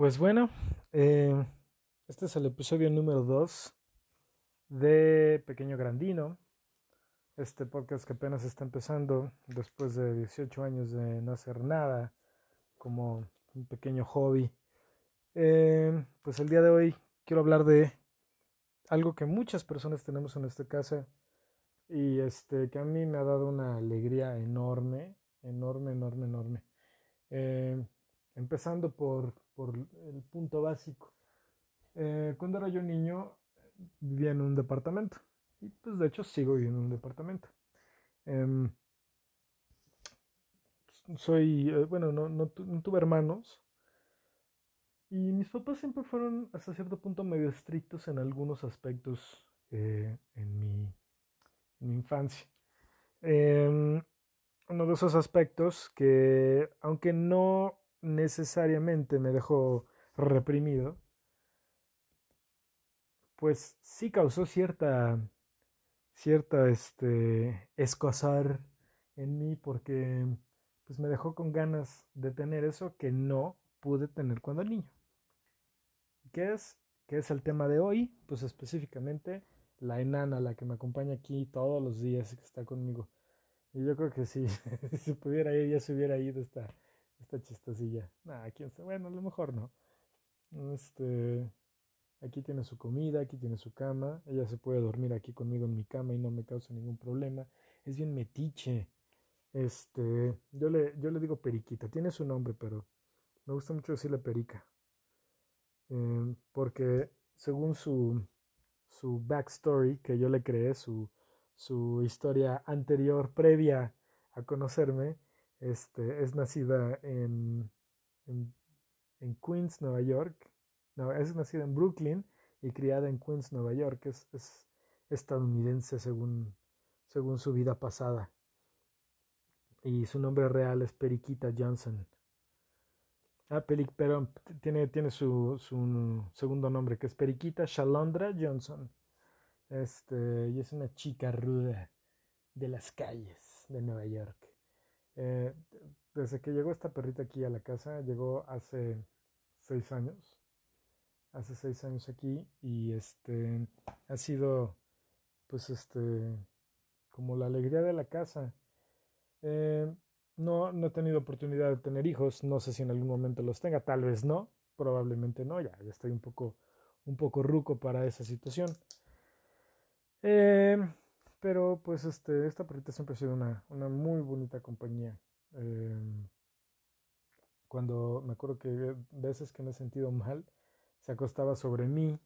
Pues bueno, eh, este es el episodio número 2 de Pequeño Grandino. Este podcast que apenas está empezando después de 18 años de no hacer nada, como un pequeño hobby. Eh, pues el día de hoy quiero hablar de algo que muchas personas tenemos en esta casa y este que a mí me ha dado una alegría enorme, enorme, enorme, enorme. Eh, empezando por por el punto básico. Eh, cuando era yo niño vivía en un departamento y pues de hecho sigo viviendo en un departamento. Em, soy, eh, bueno, no, no, tuve hermanos y mis papás siempre fueron hasta cierto punto medio estrictos en algunos aspectos eh, en, mi, en, mi, infancia. Em, uno de esos aspectos que, aunque no necesariamente me dejó reprimido, pues sí causó cierta, cierta, este, escozar en mí porque pues me dejó con ganas de tener eso que no pude tener cuando niño. ¿Qué es? ¿Qué es el tema de hoy? Pues específicamente la enana, la que me acompaña aquí todos los días y que está conmigo. Y yo creo que si, si pudiera ir, ya se hubiera ido esta, esta chistosilla. Nah, quién sabe. Bueno, a lo mejor no. Este. Aquí tiene su comida, aquí tiene su cama. Ella se puede dormir aquí conmigo en mi cama y no me causa ningún problema. Es bien metiche. Este. Yo le, yo le digo periquita. Tiene su nombre, pero me gusta mucho decirle perica. Em, porque según su, su backstory que yo le creé, su, su historia anterior, previa a conocerme, este, es nacida en, en, Queens, Nueva York. No, es nacida en Brooklyn y criada en Queens, Nueva York. Es, es estadounidense según, según su vida pasada. Y su nombre real es Periquita Johnson. Ah, pero tiene, tiene su, su, segundo nombre, que es Periquita Shalondra Johnson. Este, y es una chica ruda de las calles de Nueva York. Eh, desde que llegó esta perrita aquí a la casa, llegó hace seis años. Hace seis años aquí y este ha sido pues este como la alegría de la casa. Eh, no, no he tenido oportunidad de tener hijos, no sé si en algún momento los tenga, tal vez no, probablemente no, ya, estoy un poco, un poco ruco para esa situación. Eh, pero pues este, esta perrita siempre ha sido una, una muy bonita compañía. Em, cuando me acuerdo que veces que me he sentido mal, se acostaba sobre mí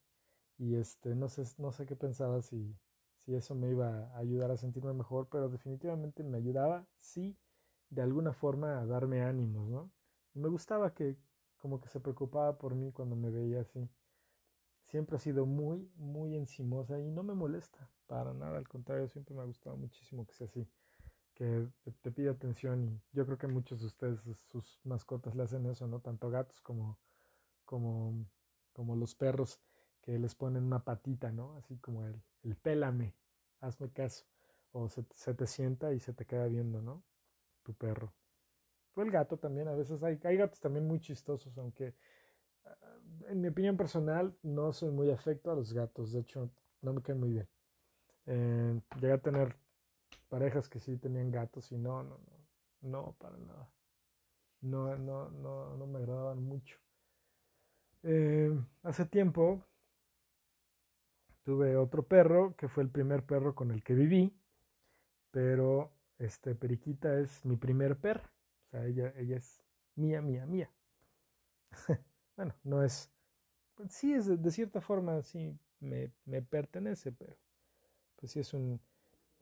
y este, no sé, no sé qué pensaba si, si eso me iba a ayudar a sentirme mejor, pero definitivamente me ayudaba, sí, de alguna forma a darme ánimos, ¿no? Me gustaba que como que se preocupaba por mí cuando me veía así siempre ha sido muy, muy encimosa y no me molesta para nada, al contrario, siempre me ha gustado muchísimo que sea así, que te, pide atención y yo creo que muchos de ustedes, sus mascotas le hacen eso, ¿no? Tanto gatos como, como, como los perros que les ponen una patita, ¿no? Así como el, el pélame, hazme caso, o se, se te sienta y se te queda viendo, ¿no? Tu perro. O el gato también, a veces hay, hay gatos también muy chistosos, aunque en mi opinión personal, no soy muy afecto a los gatos. De hecho, no me caen muy bien. Eh, llegué a tener parejas que sí tenían gatos y no, no, no, no, para nada. No, no, no, no me agradaban mucho. Eh, hace tiempo tuve otro perro que fue el primer perro con el que viví, pero este Periquita es mi primer perro. O sea, ella, ella es mía, mía, mía. bueno, no es, sí es de, cierta forma, sí me, me, pertenece, pero pues sí es un,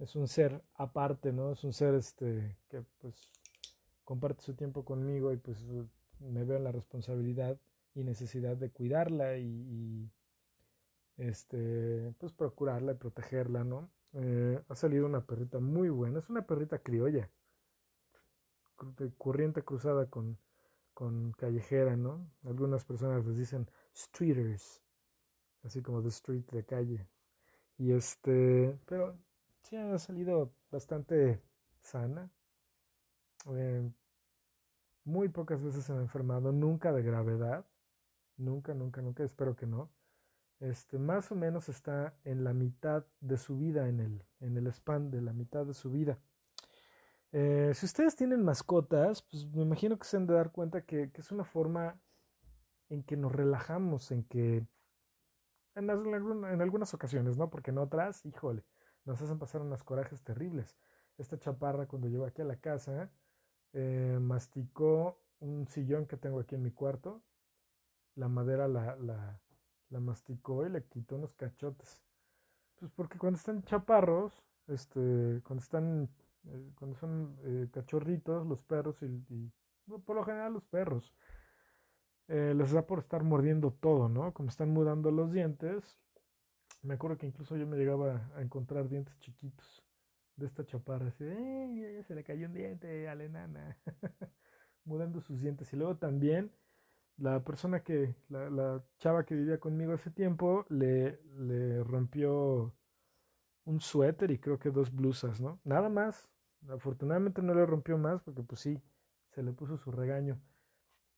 es un ser aparte, ¿no? Es un ser este que pues comparte su tiempo conmigo y pues me veo en la responsabilidad y necesidad de cuidarla y, este pues procurarla y protegerla, ¿no? Eh, ha salido una perrita muy buena, es una perrita criolla, de corriente cruzada con, con callejera, ¿no? Algunas personas les dicen streeters, así como the street de calle. Y este, pero sí ha salido bastante sana. Eh, muy pocas veces se ha enfermado, nunca de gravedad. nunca, nunca, nunca, espero que no. Este, más o menos está en la mitad de su vida, en el, en el span de la mitad de su vida. Eh, si ustedes tienen mascotas, pues me imagino que se han de dar cuenta que es una forma en que nos relajamos, en que en, en, algunas ocasiones, ¿no? Porque en otras, híjole, nos hacen pasar unas corajes terribles. Esta chaparra cuando llegó aquí a la casa, eh, masticó un sillón que tengo aquí en mi cuarto, la madera la, la, la masticó y le quitó unos cachotes. Pues porque cuando están chaparros, este, cuando están, eh, cuando son eh, cachorritos, los perros y, y, por lo general los perros, eh, les da por estar mordiendo todo, ¿no? Como están mudando los dientes. Me acuerdo que incluso yo me llegaba a encontrar dientes chiquitos de esta chaparra. Así, ¡eh! Se le cayó un diente a la enana. mudando sus dientes. Y luego también la persona que, la, la, chava que vivía conmigo hace tiempo, le, le rompió un suéter y creo que dos blusas, ¿no? Nada más. Afortunadamente no le rompió más porque pues sí, se le puso su regaño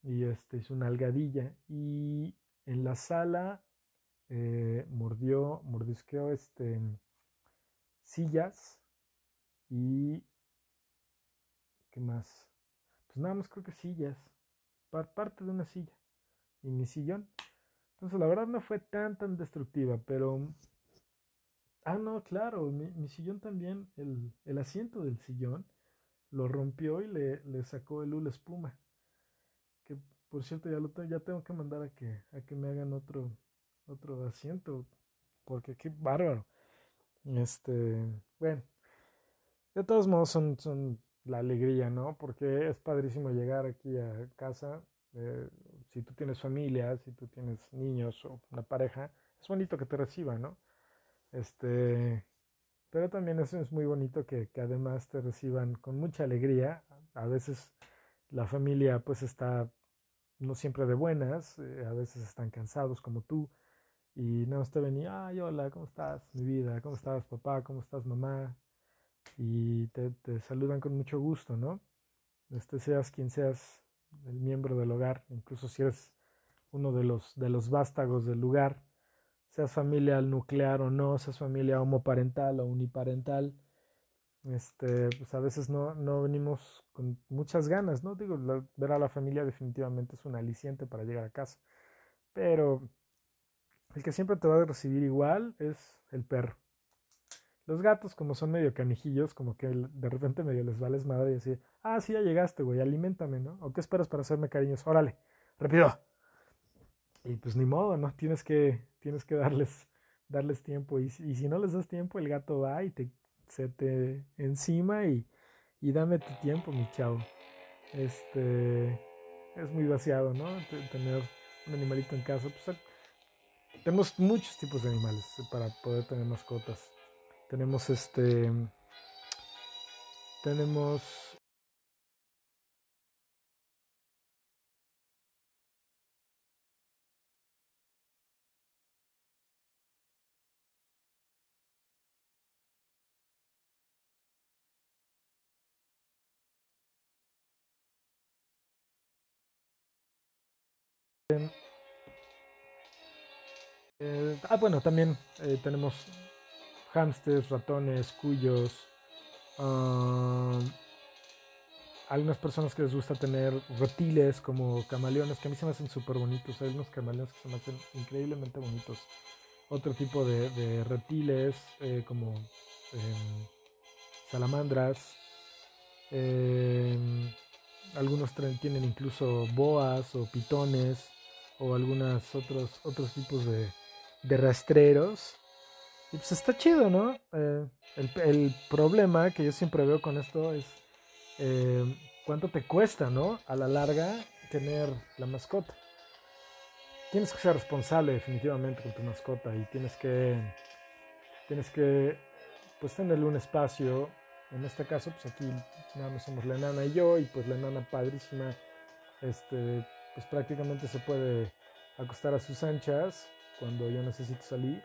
y este es una algadilla y en la sala eh, mordió, mordisqueó este sillas y ¿qué más? Pues nada más creo que sillas, parte de una silla y mi sillón. Entonces la verdad no fue tan tan destructiva, pero ah no, claro, mi, sillón también, el, el, asiento del sillón lo rompió y le, le sacó el hula espuma por cierto ya lo tengo, ya tengo que mandar a que a que me hagan otro otro asiento porque qué bárbaro. Este bueno de todos modos son, son la alegría no porque es padrísimo llegar aquí a casa eh, si tú tienes familia si tú tienes niños o una pareja es bonito que te reciban no este pero también es, es muy bonito que, que además te reciban con mucha alegría. A veces la familia pues está no siempre de buenas, eh, a veces están cansados como tú y no te ven ay, hola, ¿cómo estás? Mi vida, ¿cómo estás papá? ¿Cómo estás mamá? Y te, te saludan con mucho gusto, ¿no? Este seas quien seas el miembro del hogar, incluso si eres uno de los, de los vástagos del lugar, seas familia nuclear o no, seas familia homoparental o uniparental, este, pues a veces no, no venimos con muchas ganas, ¿no? Digo, ver a la familia definitivamente es un aliciente para llegar a casa, pero el que siempre te va a recibir igual es el perro. Los gatos, como son medio canijillos, como que de repente medio les vales madre y decir, ah, sí, ya llegaste, güey, alimentame, ¿no? ¿O qué esperas para hacerme cariños? Órale, rápido. Y pues ni modo, ¿no? Tienes que, tienes que darles, darles tiempo. Y, y si no les das tiempo, el gato va y te se te encima y, y dame tu tiempo, mi chavo. Este es muy vaciado, ¿no? Tener un animalito en casa. Pues, tenemos muchos tipos de animales para poder tener mascotas. Tenemos este. Tenemos Eh, ah, bueno, también eh, tenemos hámsters, ratones, cuyos. Uh, algunas personas que les gusta tener reptiles como camaleones, que a mí se me hacen súper bonitos. Hay unos camaleones que se me hacen increíblemente bonitos. Otro tipo de, de reptiles eh, como em, salamandras. Em, algunos tienen incluso boas o pitones o algunos otros, otros tipos de, de rastreros. Y pues está chido, ¿no? Eh, el, problema que yo siempre veo con esto es eh, cuánto te cuesta, ¿no? A la larga tener la mascota. Tienes que ser responsable definitivamente con tu mascota y tienes que, tienes que, pues tenerle un espacio. En este caso, pues aquí nada más somos la enana y yo y pues la enana padrísima, este, pues prácticamente se puede acostar a sus anchas cuando yo necesito salir.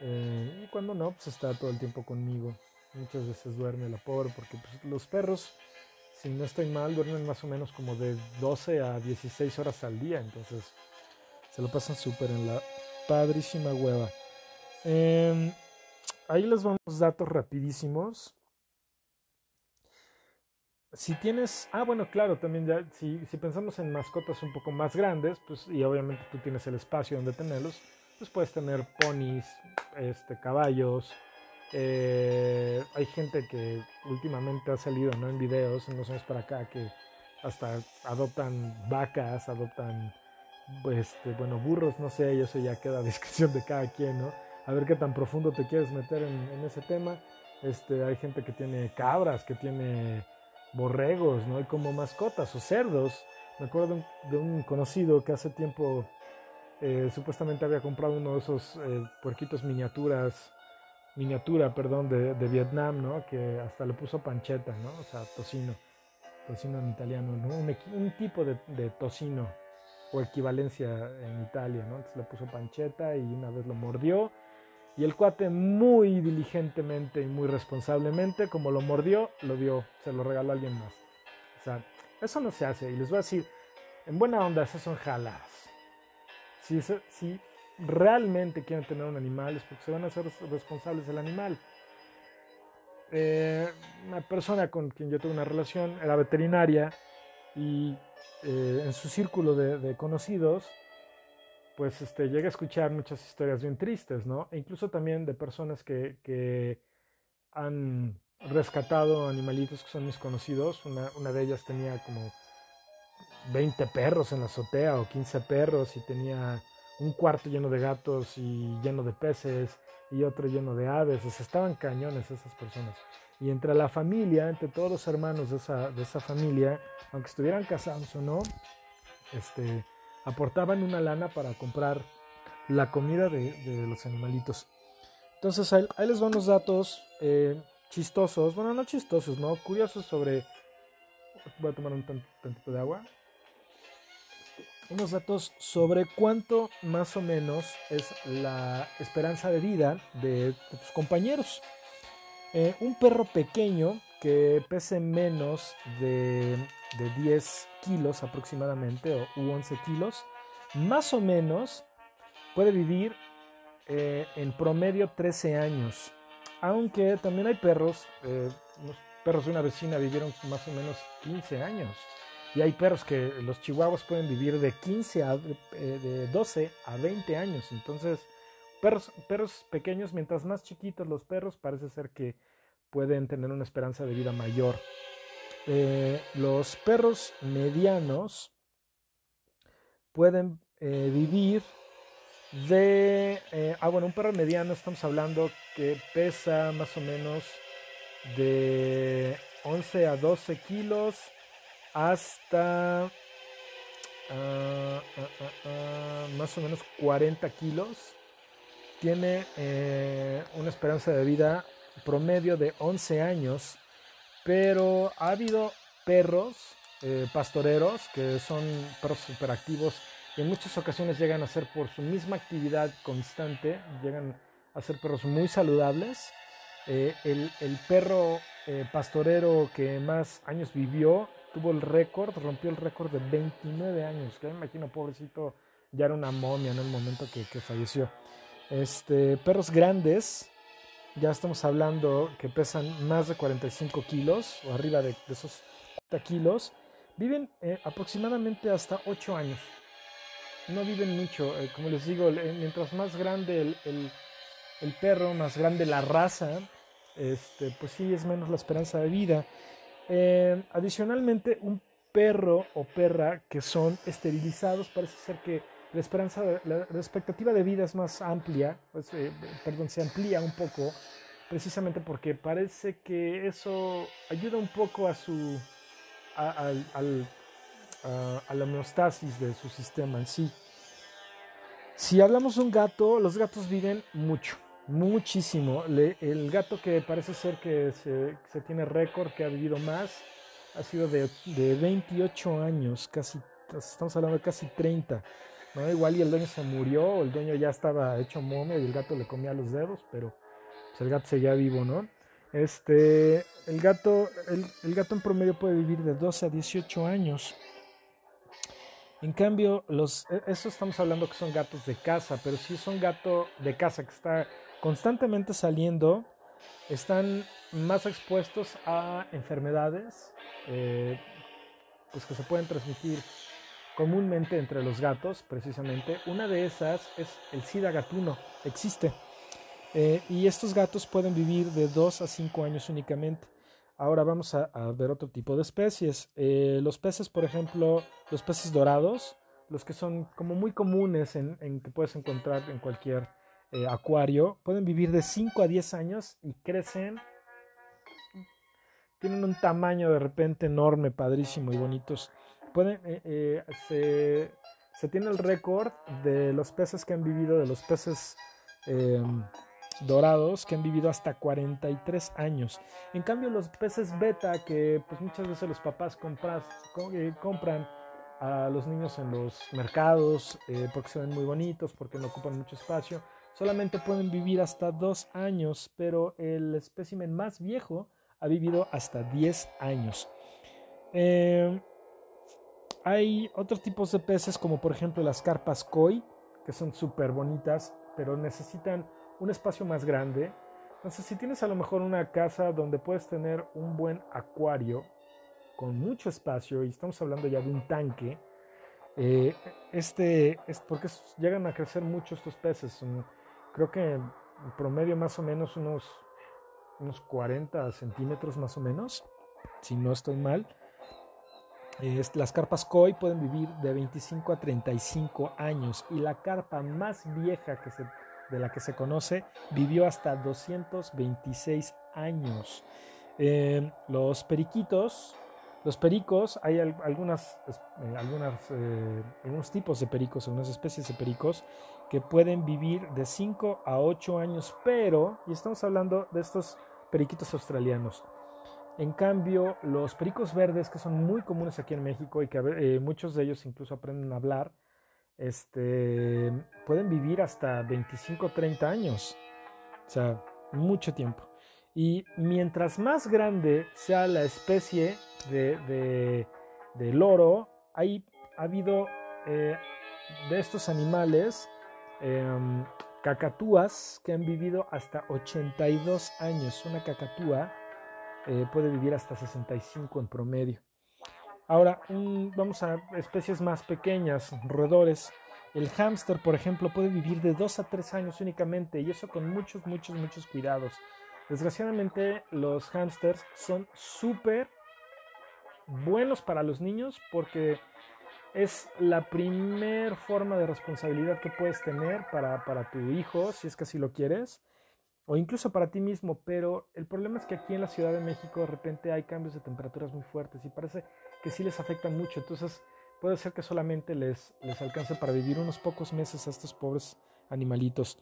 Eh, y cuando no, pues está todo el tiempo conmigo. Muchas veces duerme la pobre porque pues, los perros, si no estoy mal, duermen más o menos como de 12 a 16 horas al día. Entonces, Se lo pasan súper en la padrísima hueva. Em, ahí les vamos datos rapidísimos. Si tienes, ah bueno, claro, también ya, si, si pensamos en mascotas un poco más grandes, pues y obviamente tú tienes el espacio donde tenerlos, pues puedes tener ponis, este, caballos, eh, hay gente que últimamente ha salido ¿no? en videos en los años para acá que hasta adoptan vacas, adoptan este, bueno, burros, no sé, y eso ya queda a discreción de cada quien, ¿no? A ver qué tan profundo te quieres meter en, ese tema. Este, hay gente que tiene cabras, que tiene borregos, ¿no? Y como mascotas o cerdos. Me acuerdo de un, conocido que hace tiempo eh, supuestamente había comprado uno de esos eh, puerquitos miniaturas miniatura, perdón, de, de, Vietnam, ¿no? Que hasta le puso pancheta, ¿no? O sea, tocino, tocino en italiano, ¿no? Un, tipo de, de, tocino o equivalencia en Italia, ¿no? Entonces le puso pancheta y una vez lo mordió y el cuate muy diligentemente y muy responsablemente, como lo mordió, lo dio, se lo regaló a alguien más. O sea, eso no se hace y les voy a decir, en buena onda, esas son jalas. Si, si realmente quieren tener un animal es porque se van a hacer responsables del animal. Eh, una persona con quien yo tuve una relación era veterinaria y eh, en su círculo de, conocidos, pues este, llega a escuchar muchas historias bien tristes, ¿no? E incluso también de personas que, que han rescatado animalitos que son mis conocidos. Una, una de ellas tenía como 20 perros en la azotea o 15 perros y tenía un cuarto lleno de gatos y lleno de peces y otro lleno de aves. estaban cañones esas personas. Y entre la familia, entre todos los hermanos de esa, de esa familia, aunque estuvieran casados o no, este, aportaban una lana para comprar la comida de, los animalitos. Entonces ahí, les van los datos eh, chistosos, bueno, no chistosos, ¿no? Curiosos sobre... Voy a tomar un tantito de agua unos datos sobre cuánto más o menos es la esperanza de vida de, tus compañeros. Eh, un perro pequeño que pese menos de, 10 kilos aproximadamente, o 11 kilos, más o menos puede vivir eh, en promedio 13 años. Aunque también hay perros, eh, los perros de una vecina vivieron más o menos 15 años. Y hay perros que los chihuahuas pueden vivir de 15 a eh, de 12 a 20 años. Entonces, perros, perros pequeños, mientras más chiquitos los perros, parece ser que pueden tener una esperanza de vida mayor. Eh, los perros medianos pueden eh, vivir de... ah, bueno, un perro mediano estamos hablando que pesa más o menos de 11 a 12 kilos hasta ah, ah, ah, más o menos 40 kilos. Tiene eh, una esperanza de vida promedio de 11 años, pero ha habido perros eh, pastoreros que son perros superactivos y en muchas ocasiones llegan a ser por su misma actividad constante, llegan a ser perros muy saludables. Eh, el, perro pastorero que más años vivió tuvo el récord, rompió el récord de 29 años, que me imagino, pobrecito, ya era una momia en el momento que, falleció. Este, perros grandes, ya estamos hablando que pesan más de 45 kilos o arriba de, esos 40 kilos, viven eh, aproximadamente hasta 8 años. No viven mucho, eh, como les digo, mientras más grande el, el, perro, más grande la raza, este, pues sí, es menos la esperanza de vida. Eh, adicionalmente, un perro o perra que son esterilizados, parece ser que la esperanza, la, expectativa de vida es más amplia, pues, eh, perdón, se amplía un poco, precisamente porque parece que eso ayuda un poco a su, a, a la homeostasis de su sistema en sí. Si hablamos de un gato, los gatos viven mucho muchísimo. el gato que parece ser que se, tiene récord, que ha vivido más, ha sido de, 28 años, casi, estamos hablando de casi 30. ¿No? Igual y el dueño se murió, el dueño ya estaba hecho momia y el gato le comía los dedos, pero pues, el gato seguía vivo, ¿no? Este, el gato, el, gato en promedio puede vivir de 12 a 18 años. En cambio, los, e, eso estamos hablando que son gatos de casa, pero si es un gato de casa que está constantemente saliendo, están más expuestos a enfermedades eh, pues que se pueden transmitir comúnmente entre los gatos, precisamente. Una de esas es el SIDA gatuno, existe. Eh, y estos gatos pueden vivir de 2 a 5 años únicamente. Ahora vamos a, ver otro tipo de especies. Eh, los peces, por ejemplo, los peces dorados, los que son como muy comunes en, que puedes encontrar en cualquier eh, acuario, pueden vivir de 5 a 10 años y crecen. Tienen un tamaño de repente enorme, padrísimo y bonitos. Pueden, eh, se, se, tiene el récord de los peces que han vivido, de los peces em, dorados que han vivido hasta 43 años. En cambio, los peces beta, que pues muchas veces los papás eh, compran a los niños en los mercados eh, porque se ven muy bonitos, porque no ocupan mucho espacio, solamente pueden vivir hasta 2 años, pero el espécimen más viejo ha vivido hasta 10 años. Eh, hay otros tipos de peces como por ejemplo las carpas koi, que son súper bonitas, pero necesitan un espacio más grande. Entonces, si tienes a lo mejor una casa donde puedes tener un buen acuario con mucho espacio, y estamos hablando ya de un tanque, eh, este, es porque llegan a crecer mucho estos peces. creo que en promedio más o menos unos, unos 40 centímetros más o menos, si no estoy mal. Las carpas koi pueden vivir de 25 a 35 años y la carpa más vieja que se de la que se conoce, vivió hasta 226 años. Eh, los periquitos, los pericos, hay algunas, eh, eh, algunos tipos de pericos, algunas especies de pericos que pueden vivir de 5 a 8 años, pero, y estamos hablando de estos periquitos australianos. En cambio, los pericos verdes, que son muy comunes aquí en México y que muchos de ellos incluso aprenden a hablar, este, pueden vivir hasta 25 o 30 años. O sea, mucho tiempo. Y mientras más grande sea la especie de, de, loro, hay, ha habido eh, de estos animales em, cacatúas que han vivido hasta 82 años. Una cacatúa eh, puede vivir hasta 65 en promedio. Ahora, vamos a especies más pequeñas, roedores. El hámster, por ejemplo, puede vivir de 2 a 3 años únicamente y eso con muchos, muchos, muchos cuidados. Desgraciadamente, los hámsters son súper buenos para los niños porque es la primer forma de responsabilidad que puedes tener para, para tu hijo, si es que así lo quieres o incluso para ti mismo, pero el problema es que aquí en la Ciudad de México de repente hay cambios de temperaturas muy fuertes y parece que sí les afecta mucho, entonces puede ser que solamente les, les alcance para vivir unos pocos meses a estos pobres animalitos.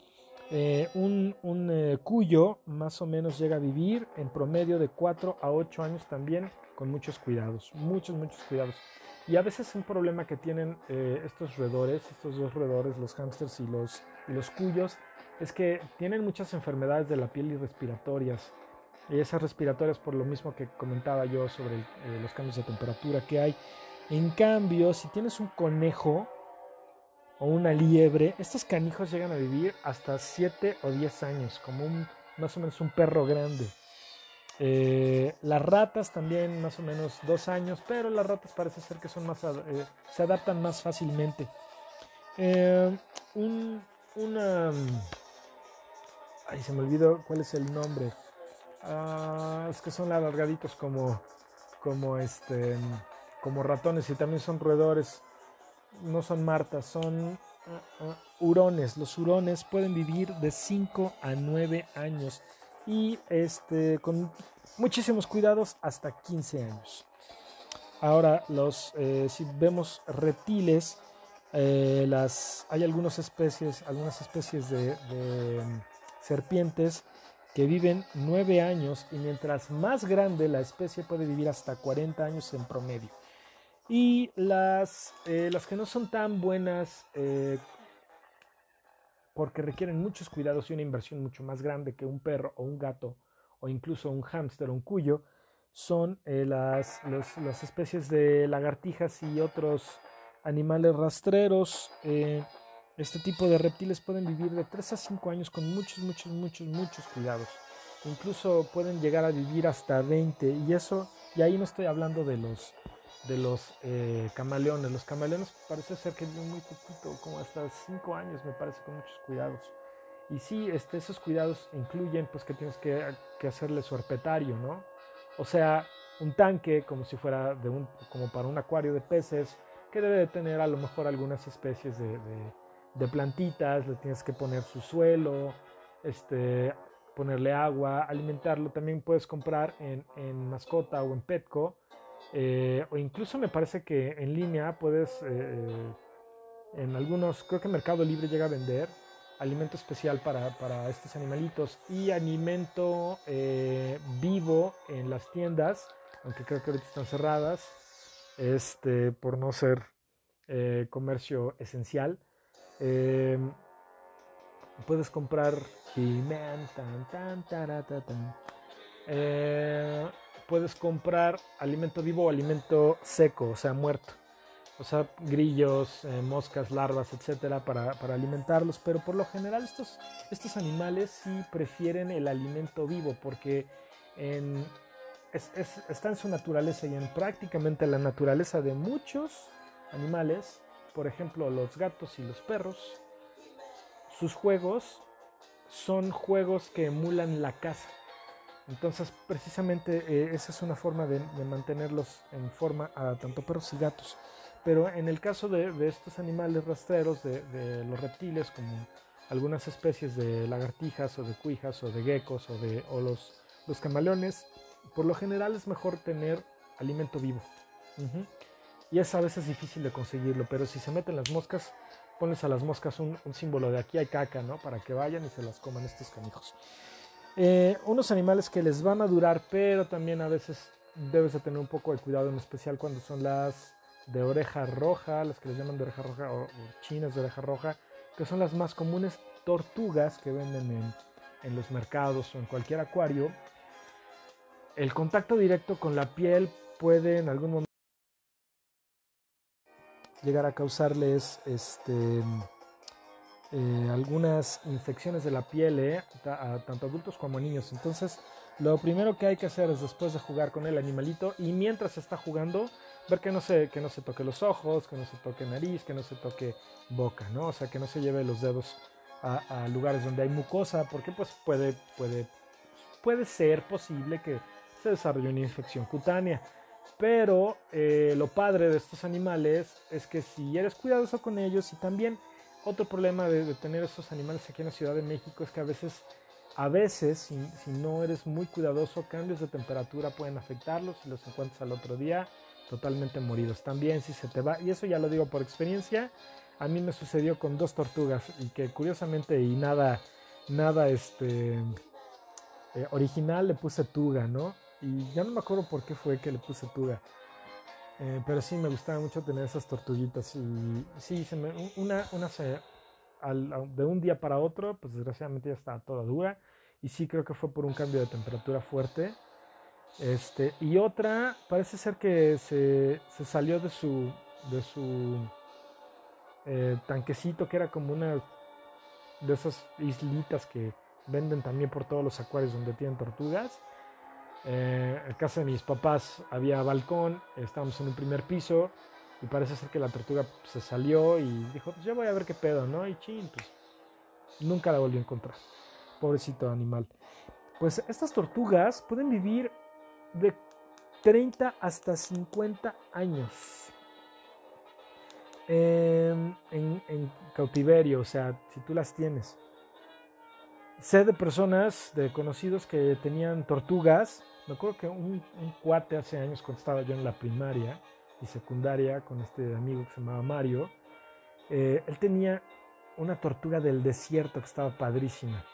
Eh, un, un eh, cuyo más o menos llega a vivir en promedio de 4 a 8 años también con muchos cuidados, muchos, muchos cuidados. Y a veces un problema que tienen eh, estos roedores, estos dos roedores, los hámsters y los, y los cuyos, es que tienen muchas enfermedades de la piel y respiratorias. Y esas respiratorias por lo mismo que comentaba yo sobre eh, los cambios de temperatura que hay. En cambio, si tienes un conejo o una liebre, estos canijos llegan a vivir hasta 7 o 10 años, como un, más o menos un perro grande. Eh, las ratas también más o menos 2 años, pero las ratas parece ser que son más, eh, se adaptan más fácilmente. un, una Se me olvidó cuál es el nombre. Ah, es que son alargaditos como, como este, como ratones y también son roedores. No son martas, son uh, uh, hurones. Los hurones pueden vivir de 5 a 9 años y este, con muchísimos cuidados hasta 15 años. Ahora, los, eh, si vemos reptiles, eh, las, hay algunas especies, algunas especies de serpientes que viven 9 años y mientras más grande la especie puede vivir hasta 40 años en promedio. Y las, eh, las que no son tan buenas eh, porque requieren muchos cuidados y una inversión mucho más grande que un perro o un gato o incluso un hámster o un cuyo, son eh, las, las especies de lagartijas y otros animales rastreros. Este tipo de reptiles pueden vivir de 3 a 5 años con muchos, muchos, muchos, muchos cuidados. Incluso pueden llegar a vivir hasta 20 y eso, y ahí no estoy hablando de los de los eh, camaleones. Los camaleones parece ser que viven muy poquito, como hasta 5 años me parece, con muchos cuidados. Y sí, este, esos cuidados incluyen pues que tienes que, hacerle su herpetario, ¿no? O sea, un tanque como si fuera de un, como para un acuario de peces, que debe de tener a lo mejor algunas especies de, plantitas, le tienes que poner su suelo, este, ponerle agua, alimentarlo. También puedes comprar en, en mascota o en Petco, eh, o incluso me parece que en línea puedes, eh, eh, en algunos, creo que Mercado Libre llega a vender alimento especial para, para estos animalitos y alimento vivo en las tiendas, aunque creo que ahorita están cerradas, este, por no ser comercio esencial. Puedes comprar He-Man, tan, tan, tan, puedes comprar alimento vivo o alimento seco, o sea, muerto. O sea, grillos, eh, moscas, larvas, etcétera, para, alimentarlos. Pero por lo general, estos, estos animales sí prefieren el alimento vivo porque está en su naturaleza y en prácticamente la naturaleza de muchos animales, por ejemplo, los gatos y los perros, sus juegos son juegos que emulan la caza. Entonces, precisamente eh, esa es una forma de, mantenerlos en forma a tanto perros y gatos. Pero en el caso de, estos animales rastreros, de, los reptiles, como algunas especies de lagartijas o de cuijas o de geckos o de los, los camaleones, por lo general es mejor tener alimento vivo. Y es a veces difícil de conseguirlo, pero si se meten las moscas, pones a las moscas un, símbolo de aquí hay caca, ¿no? Para que vayan y se las coman estos canijos. Eh, unos animales que les van a durar, pero también a veces debes de tener un poco de cuidado, en especial cuando son las de oreja roja, las que les llaman de oreja roja o, chinas de oreja roja, que son las más comunes tortugas que venden en, los mercados o en cualquier acuario. El contacto directo con la piel puede en algún momento llegar a causarles este eh, algunas infecciones de la piel eh, a tanto adultos como a niños. Entonces, lo primero que hay que hacer es después de jugar con el animalito y mientras está jugando, ver que no se, que no se toque los ojos, que no se toque nariz, que no se toque boca, ¿no? O sea, que no se lleve los dedos a, lugares donde hay mucosa, porque pues puede, puede, puede ser posible que se desarrolle una infección cutánea. Pero eh, lo padre de estos animales es que si eres cuidadoso con ellos y también otro problema de, tener estos animales aquí en la Ciudad de México es que a veces, a veces, si, no eres muy cuidadoso, cambios de temperatura pueden afectarlos y los encuentras al otro día totalmente moridos. También si se te va, y eso ya lo digo por experiencia, a mí me sucedió con dos tortugas y que curiosamente y nada, nada este, eh, original le puse tuga, ¿no? Y ya no me acuerdo por qué fue que le puse tuga. Eh, pero sí me gustaba mucho tener esas tortuguitas y sí, se me, una, una se, de un día para otro, pues desgraciadamente ya estaba toda dura y sí creo que fue por un cambio de temperatura fuerte. Este, y otra parece ser que se, se salió de su, de su eh, tanquecito que era como una de esas islitas que venden también por todos los acuarios donde tienen tortugas eh, en casa de mis papás había balcón, estábamos en un primer piso y parece ser que la tortuga se salió y dijo, pues yo voy a ver qué pedo, ¿no? Y chin, pues nunca la volvió a encontrar. Pobrecito animal. Pues estas tortugas pueden vivir de 30 hasta 50 años en, en cautiverio, o sea, si tú las tienes. Sé de personas, de conocidos que tenían tortugas me acuerdo que un, cuate hace años cuando estaba yo en la primaria y secundaria con este amigo que se llamaba Mario, eh, él tenía una tortuga del desierto que estaba padrísima.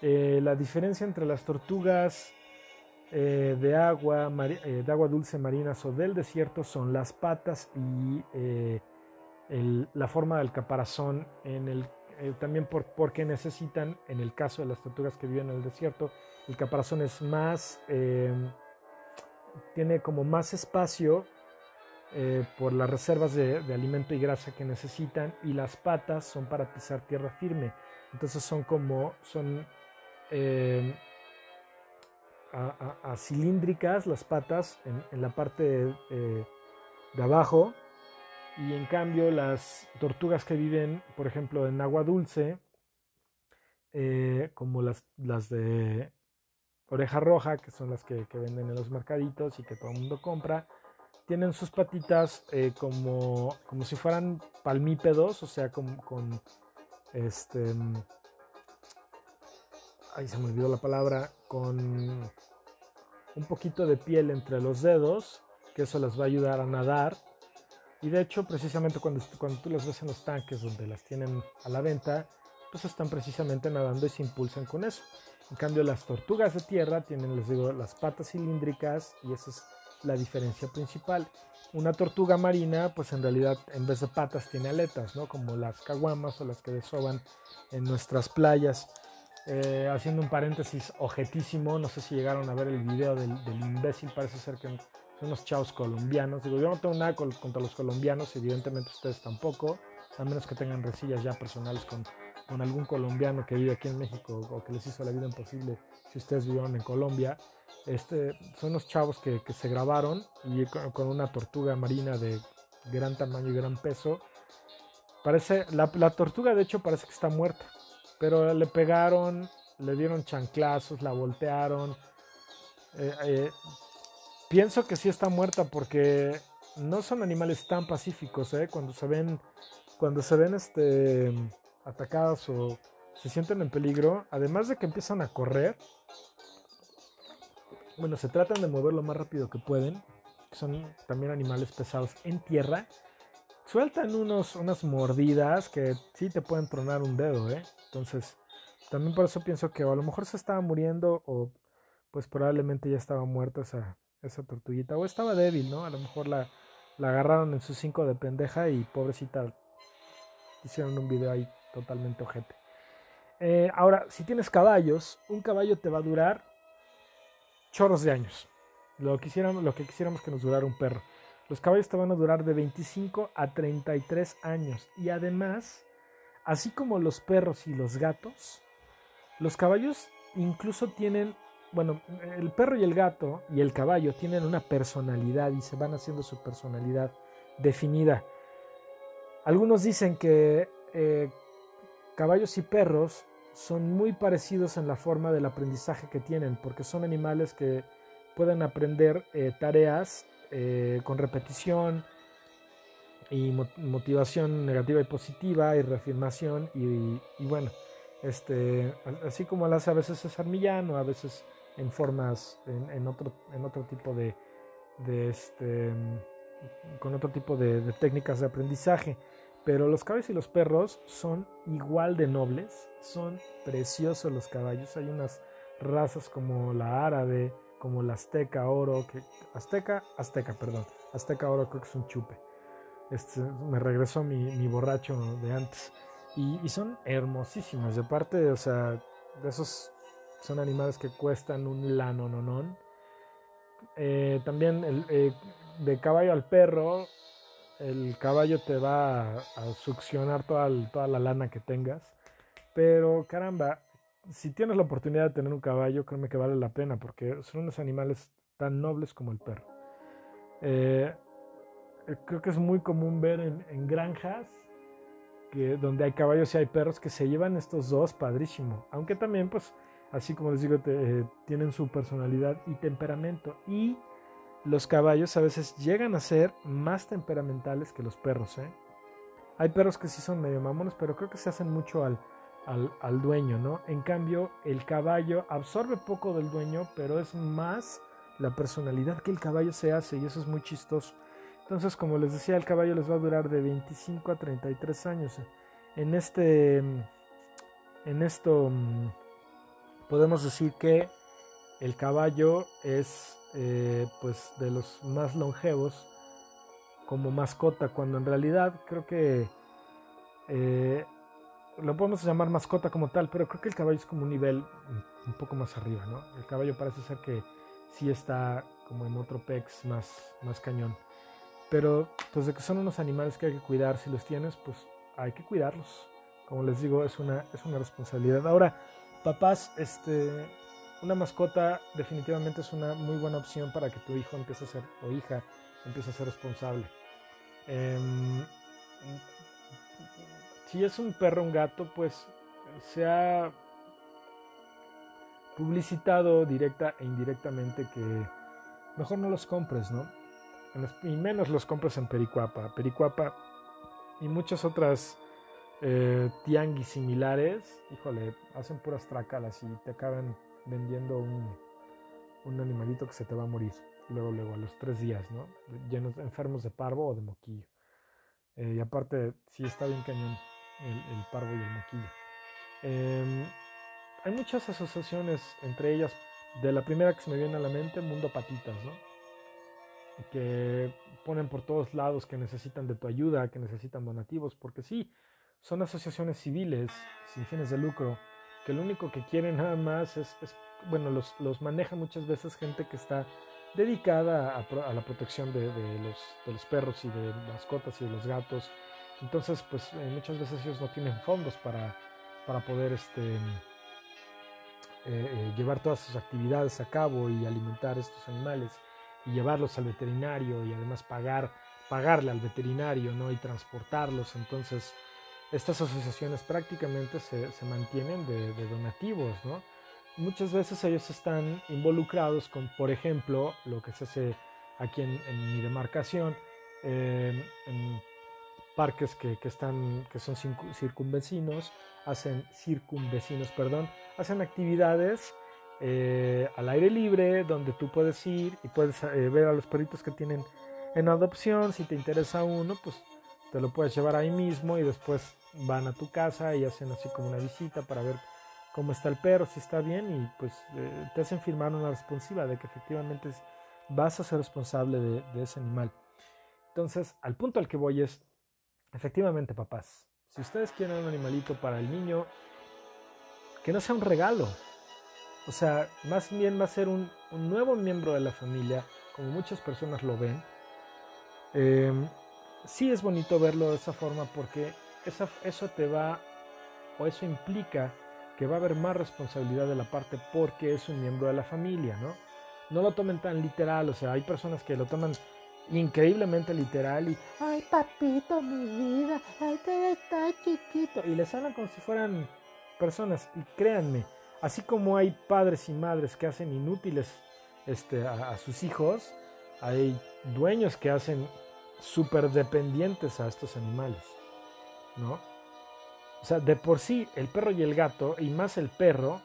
Eh, la diferencia entre las tortugas eh, de, agua, de agua dulce marinas o del desierto son las patas y la forma del caparazón eh, también por, porque necesitan, en el caso de las tortugas que viven en el desierto, el caparazón es más, eh, tiene como más espacio eh, por las reservas de, alimento y grasa que necesitan y las patas son para pisar tierra firme. Entonces son como, son eh, cilíndricas las patas en, la parte de, abajo y en cambio las tortugas que viven, por ejemplo, en agua dulce, como las, las de oreja roja, que son las que, que, venden en los mercaditos y que todo el mundo compra, tienen sus patitas eh, como, como si fueran palmípedos, o sea, con, con este... Ahí se me olvidó la palabra, con un poquito de piel entre los dedos, que eso les va a ayudar a nadar. Y de hecho, precisamente cuando, cuando tú las ves en los tanques donde las tienen a la venta, pues están precisamente nadando y se impulsan con eso. En cambio, las tortugas de tierra tienen, les digo, las patas cilíndricas y esa es la diferencia principal. Una tortuga marina, pues en realidad en vez de patas tiene aletas, ¿no? Como las caguamas o las que desoban en nuestras playas. Eh, haciendo un paréntesis objetísimo, no sé si llegaron a ver el video del, imbécil, parece ser que son unos chavos colombianos. Digo, yo no tengo nada contra los colombianos, evidentemente ustedes tampoco, a menos que tengan resillas ya personales con, con algún colombiano que vive aquí en México o que les hizo la vida imposible si ustedes vivieron en Colombia. Este, son los chavos que, se grabaron y con, una tortuga marina de gran tamaño y gran peso. Parece, la, tortuga de hecho parece que está muerta, pero le pegaron, le dieron chanclazos, la voltearon. Eh, eh, pienso que sí está muerta porque no son animales tan pacíficos, ¿eh? Cuando se ven, cuando se ven este, atacadas o se sienten en peligro, además de que empiezan a correr, bueno, se tratan de mover lo más rápido que pueden, son también animales pesados en tierra, sueltan unos, unas mordidas que sí te pueden tronar un dedo, ¿eh? Entonces, también por eso pienso que a lo mejor se estaba muriendo o pues probablemente ya estaba muerta esa, esa tortuguita o estaba débil, ¿no? A lo mejor la, la agarraron en sus cinco de pendeja y pobrecita hicieron un video ahí totalmente ojete. Eh, ahora, si tienes caballos, un caballo te va a durar chorros de años. Lo, lo que quisiéramos que nos durara un perro. Los caballos te van a durar de 25 a 33 años. Y además, así como los perros y los gatos, los caballos incluso tienen, bueno, el perro y el gato y el caballo tienen una personalidad y se van haciendo su personalidad definida. Algunos dicen que eh, caballos y perros son muy parecidos en la forma del aprendizaje que tienen, porque son animales que pueden aprender eh, tareas eh, con repetición y motivación negativa y positiva y reafirmación y, bueno, este, así como las hace a veces César Millán o a veces en formas, en, otro, en otro tipo de, de este, con otro tipo de técnicas de aprendizaje. Pero los caballos y los perros son igual de nobles, son preciosos los caballos. Hay unas razas como la árabe, como la azteca oro, que azteca, azteca, perdón, azteca oro creo que es un chupe. Este, me regresó mi, borracho de antes. Y, son hermosísimas. De parte, o sea, de esos son animales que cuestan un lano, no, eh, también eh, de caballo al perro el caballo te va a, succionar toda, toda la lana que tengas. Pero caramba, si tienes la oportunidad de tener un caballo, créeme que vale la pena porque son unos animales tan nobles como el perro. Eh, creo que es muy común ver en, granjas que donde hay caballos y hay perros que se llevan estos dos padrísimo. Aunque también, pues, así como les digo, eh, tienen su personalidad y temperamento. Y los caballos a veces llegan a ser más temperamentales que los perros. ¿eh? Hay perros que sí son medio mamones, pero creo que se hacen mucho al, al, dueño, ¿no? En cambio, el caballo absorbe poco del dueño, pero es más la personalidad que el caballo se hace y eso es muy chistoso. Entonces, como les decía, el caballo les va a durar de 25 a 33 años. En este en esto mm, podemos decir que el caballo es eh, pues de los más longevos como mascota, cuando en realidad creo que eh, lo podemos llamar mascota como tal, pero creo que el caballo es como un nivel un poco más arriba, ¿no? El caballo parece ser que sí está como en otro pex más, más cañón. Pero pues que son unos animales que hay que cuidar, si los tienes, pues hay que cuidarlos. Como les digo, es una, es una responsabilidad. Ahora, papás, este, una mascota definitivamente es una muy buena opción para que tu hijo empiece a ser, o hija, empiece a ser responsable. Em, si es un perro un gato, pues se ha publicitado directa e indirectamente que mejor no los compres, ¿no? Y menos los compres en Pericuapa. Pericuapa y muchas otras eh, tianguis similares, híjole, hacen puras trácalas y te acaban vendiendo un, un animalito que se te va a morir luego, luego, a los tres días, ¿no? Llenos, enfermos de parvo o de moquillo. Eh, y aparte, sí está bien cañón el, parvo y el moquillo. Em, hay muchas asociaciones, entre ellas, de la primera que se me viene a la mente, Mundo Patitas, ¿no? Que ponen por todos lados que necesitan de tu ayuda, que necesitan donativos, porque sí, son asociaciones civiles, sin fines de lucro, que lo único que quieren nada más es, bueno, los, los, maneja muchas veces gente que está dedicada a, la protección de, los, perros y de mascotas y de los gatos. Entonces, pues eh, muchas veces ellos no tienen fondos para, para poder este, eh, eh, llevar todas sus actividades a cabo y alimentar estos animales y llevarlos al veterinario y además pagar, pagarle al veterinario ¿no? y transportarlos. Entonces, estas asociaciones prácticamente se, se mantienen de, donativos, ¿no? Muchas veces ellos están involucrados con, por ejemplo, lo que se hace aquí en, en mi demarcación, eh, en parques que, que, están, que son circunvecinos, hacen circunvecinos, perdón, hacen actividades eh, al aire libre donde tú puedes ir y puedes eh, ver a los perritos que tienen en adopción. Si te interesa uno, pues te lo puedes llevar ahí mismo y después van a tu casa y hacen así como una visita para ver cómo está el perro, si está bien y pues eh, te hacen firmar una responsiva de que efectivamente vas a ser responsable de, de, ese animal. Entonces, al punto al que voy es, efectivamente papás, si ustedes quieren un animalito para el niño, que no sea un regalo. O sea, más bien va a ser un, un nuevo miembro de la familia, como muchas personas lo ven. Eh, sí es bonito verlo de esa forma porque eso te va, o eso implica que va a haber más responsabilidad de la parte porque es un miembro de la familia, ¿no? No lo tomen tan literal, o sea, hay personas que lo toman increíblemente literal y, ay papito, mi vida, ay te está chiquito, y les hablan como si fueran personas, y créanme, así como hay padres y madres que hacen inútiles este, a, a sus hijos, hay dueños que hacen súper dependientes a estos animales. ¿No? O sea, de por sí el perro y el gato, y más el perro,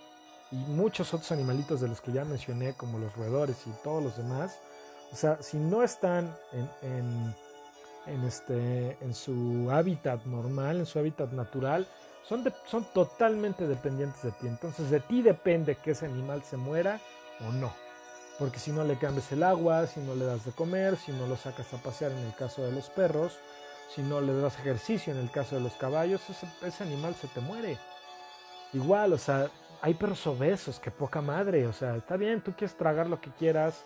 y muchos otros animalitos de los que ya mencioné, como los roedores y todos los demás, o sea, si no están en, en, este, en su hábitat normal, en su hábitat natural, son, son totalmente dependientes de ti. Entonces de ti depende que ese animal se muera o no. Porque si no le cambias el agua, si no le das de comer, si no lo sacas a pasear en el caso de los perros, si no le das ejercicio en el caso de los caballos, ese, animal se te muere. Igual, o sea, hay perros obesos, que poca madre, o sea, está bien, tú quieres tragar lo que quieras,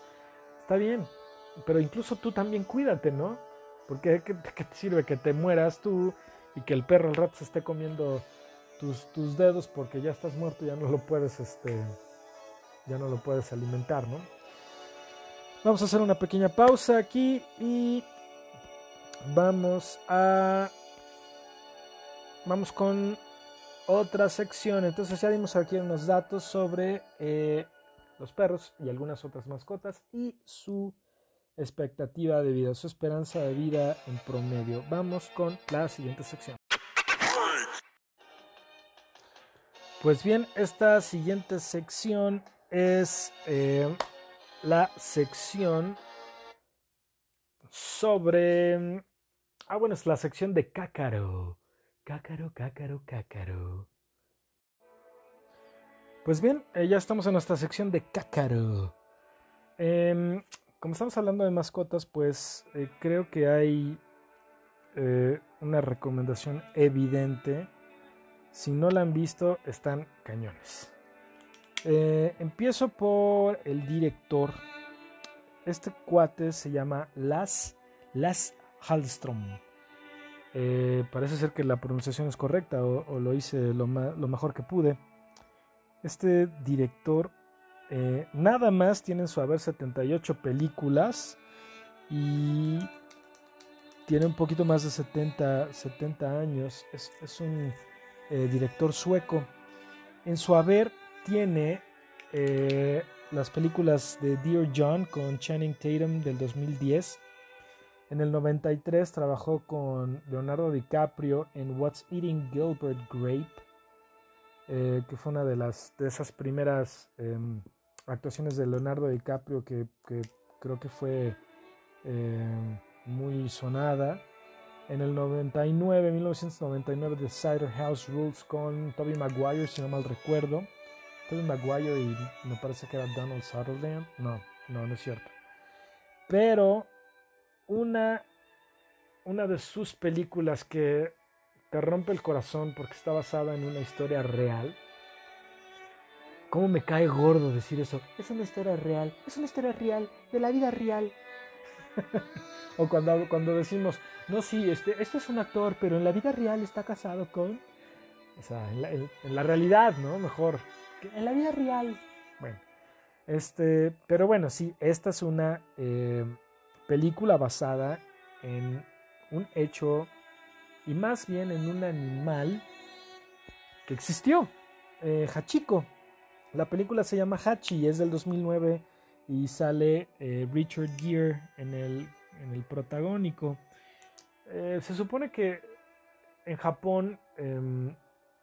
está bien, pero incluso tú también cuídate, ¿no? Porque ¿qué, te sirve que te mueras tú y que el perro al rato se esté comiendo tus, tus dedos porque ya estás muerto, ya no lo puedes, este, ya no lo puedes alimentar, ¿no? Vamos a hacer una pequeña pausa aquí y vamos a vamos con otra sección. Entonces ya dimos aquí unos datos sobre eh, los perros y algunas otras mascotas y su expectativa de vida su esperanza de vida en promedio. Vamos con la siguiente sección. Pues bien esta siguiente sección es eh, la sección sobre Ah, bueno, es la sección de cácaro. Cácaro, cácaro, cácaro. Pues bien, eh, ya estamos en nuestra sección de cácaro. Em, como estamos hablando de mascotas, pues eh, creo que hay eh, una recomendación evidente. Si no la han visto, están cañones. empiezo por el director. Este cuate se llama Las Las Hallström. Eh, parece ser que la pronunciación es correcta o, lo hice lo, mejor que pude. Este director eh, nada más tiene en su haber 78 películas y tiene un poquito más de 70, 70 años. Es, un eh, director sueco. En su haber tiene las películas de Dear John con Channing Tatum del 2010 en el 93 trabajó con Leonardo DiCaprio en What's Eating Gilbert Grape, eh, que fue una de, las, de esas primeras em, actuaciones de Leonardo DiCaprio que, creo que fue em, muy sonada. En el 99, 1999, The Cider House Rules con Toby Maguire, si no mal recuerdo. Toby Maguire y me parece que era Donald Sutherland. No, no, no es cierto. Pero una, una de sus películas que te rompe el corazón porque está basada en una historia real. ¿Cómo me cae gordo decir eso? Es una historia real, es una historia real, de la vida real. o cuando, cuando decimos, no, sí, este, este es un actor, pero en la vida real está casado con... O sea, en la, realidad, ¿no? Mejor. En la vida real. Bueno. Este, pero bueno, sí, esta es una... Eh, película basada en un hecho y más bien en un animal que existió, eh, Hachiko. La película se llama Hachi, es del 2009 y sale eh, Richard Gere en el, en el protagónico. Eh, se supone que en Japón em,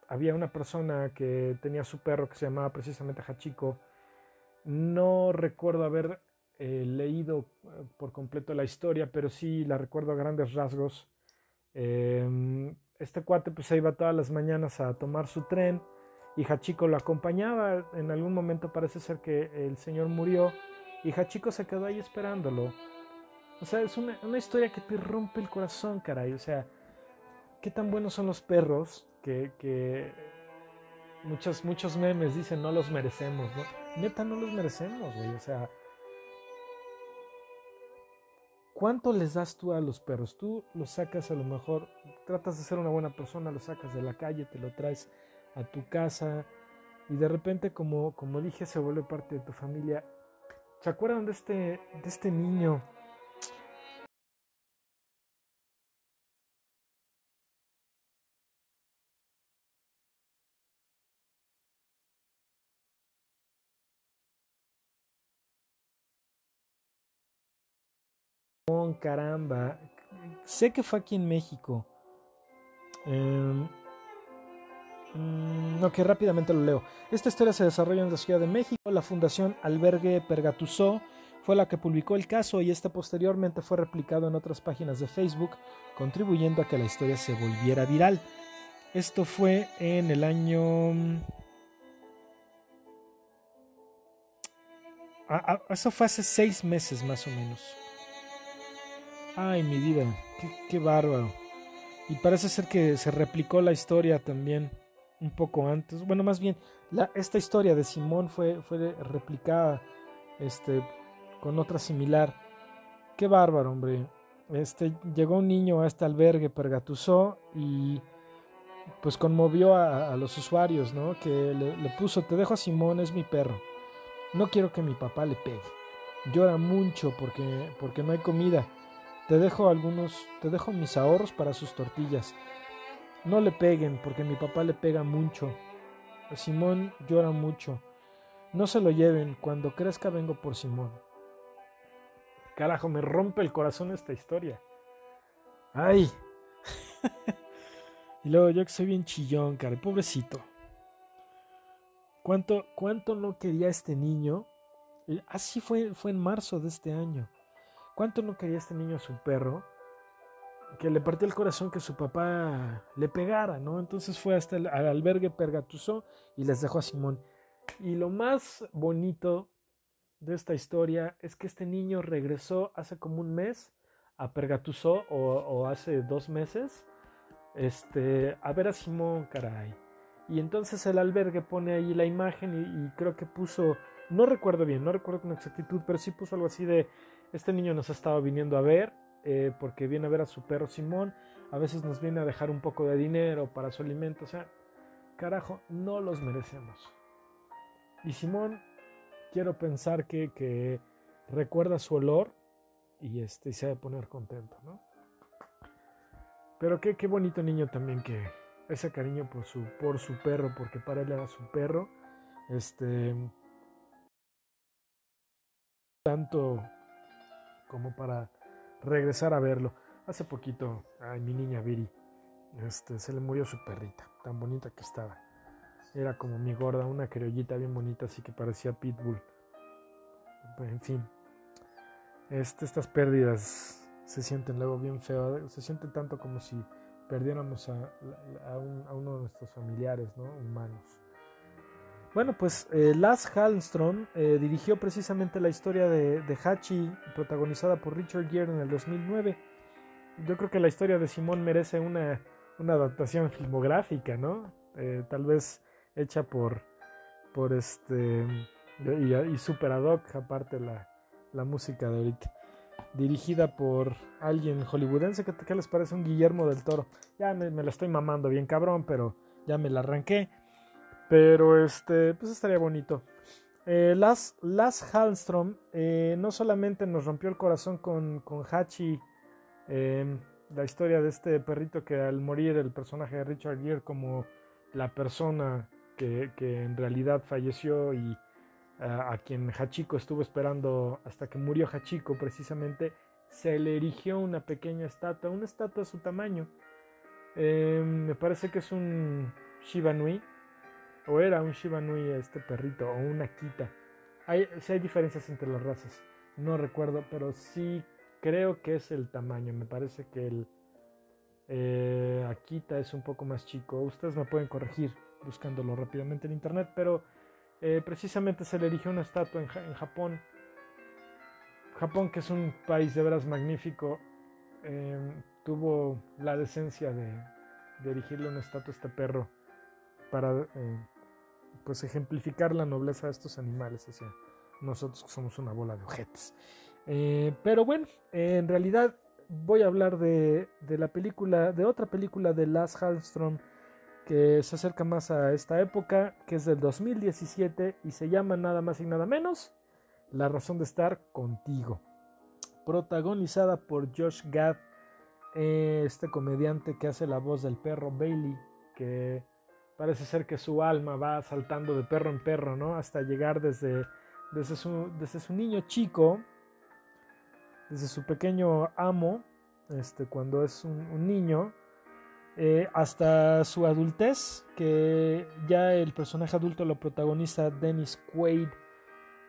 había una persona que tenía su perro que se llamaba precisamente Hachiko. No recuerdo haber Leído eh, por completo la historia, pero sí la recuerdo a grandes rasgos. Em, este cuate pues se iba todas las mañanas a tomar su tren y Hachiko lo acompañaba. En algún momento parece ser que el señor murió y Hachiko se quedó ahí esperándolo. O sea, es una, historia que te rompe el corazón, caray. O sea, qué tan buenos son los perros que, que muchos, muchos memes dicen no los merecemos, ¿no? Neta, no los merecemos, güey. O sea, ¿Cuánto les das tú a los perros? Tú los sacas a lo mejor, tratas de ser una buena persona, los sacas de la calle, te lo traes a tu casa y de repente, como, como dije, se vuelve parte de tu familia. ¿Se acuerdan de este, de este niño? Caramba. Sé que fue aquí en México. Eh, ok, rápidamente lo leo. Esta historia se desarrolla en la Ciudad de México. La Fundación Albergue Pergatusó fue la que publicó el caso y este posteriormente fue replicado en otras páginas de Facebook, contribuyendo a que la historia se volviera viral. Esto fue en el año... Ah, eso fue hace seis meses más o menos. Ay, mi vida, qué, bárbaro. Y parece ser que se replicó la historia también un poco antes. Bueno, más bien, la, esta historia de Simón fue, fue replicada este, con otra similar. Qué bárbaro, hombre. Este, llegó un niño a este albergue, pergatusó y pues conmovió a, los usuarios, ¿no? Que le, le, puso, te dejo a Simón, es mi perro. No quiero que mi papá le pegue. Llora mucho porque, porque no hay comida. Te dejo algunos, te dejo mis ahorros para sus tortillas. No le peguen, porque mi papá le pega mucho. Simón llora mucho. No se lo lleven, cuando crezca vengo por Simón. Carajo, me rompe el corazón esta historia. Ay. y luego yo que soy bien chillón, cara, pobrecito. ¿Cuánto, cuánto no quería este niño? Así fue, fue en marzo de este año. ¿Cuánto no quería este niño a su perro? Que le partió el corazón que su papá le pegara, ¿no? Entonces fue hasta el albergue Pergatusó y les dejó a Simón. Y lo más bonito de esta historia es que este niño regresó hace como un mes a Pergatusó o, hace dos meses este, a ver a Simón, caray. Y entonces el albergue pone ahí la imagen y creo que puso, no recuerdo bien, no recuerdo con exactitud, pero sí puso algo así de este niño nos ha estado viniendo a ver. eh, porque viene a ver a su perro Simón, a veces nos viene a dejar un poco de dinero para su alimento, o sea, carajo, no los merecemos. Y Simón, quiero pensar que, que recuerda su olor y este, se ha de poner contento, ¿no? Pero qué, qué bonito niño también que ese cariño por su, por su perro, porque para él era su perro, este, tanto como para regresar a verlo. Hace poquito, ay, mi niña Viri, este, se le murió su perrita, tan bonita que estaba. Era como mi gorda, una criollita bien bonita, así que parecía pitbull. En fin, este, estas pérdidas se sienten luego bien feo, se siente tanto como si perdiéramos a, a, uno de nuestros familiares ¿no? humanos. Bueno, pues eh, Lars Hallström eh, dirigió precisamente la historia de, Hachi, protagonizada por Richard Gere en el 2009. Yo creo que la historia de Simón merece una, una adaptación filmográfica, ¿no? Eh, tal vez hecha por, por este, y, y super ad hoc, aparte la, la música de ahorita. Dirigida por alguien hollywoodense. ¿Qué, les parece un Guillermo del Toro? Ya me, la estoy mamando bien cabrón, pero ya me la arranqué. Pero este, pues estaría bonito. Eh, Las, Las Hallström eh, no solamente nos rompió el corazón con, con Hachi, em, la historia de este perrito que al morir el personaje de Richard Gere como la persona que, que en realidad falleció y a, quien Hachiko estuvo esperando hasta que murió Hachiko precisamente, se le erigió una pequeña estatua, una estatua de su tamaño. Em, me parece que es un Shiba Nui, o era un Shiba Nui este perrito, o una Akita. Hay, sí hay diferencias entre las razas, no recuerdo, pero sí creo que es el tamaño. Me parece que el eh, Akita es un poco más chico. Ustedes me pueden corregir buscándolo rápidamente en internet, pero eh, precisamente se le erigió una estatua en, Japón. Japón, que es un país de veras magnífico, em, tuvo la decencia de, de, erigirle una estatua a este perro para eh, pues ejemplificar la nobleza de estos animales hacia nosotros que somos una bola de ojetes. Eh, pero bueno, en realidad voy a hablar de, de, la película, de otra película de Lars Hallström que se acerca más a esta época, que es del 2017 y se llama nada más y nada menos La razón de estar contigo. Protagonizada por Josh Gad, este comediante que hace la voz del perro Bailey, que parece ser que su alma va saltando de perro en perro, ¿no? Hasta llegar desde, desde, su, desde su niño chico, desde su pequeño amo, este, cuando es un niño, eh, hasta su adultez, que ya el personaje adulto lo protagoniza Dennis Quaid,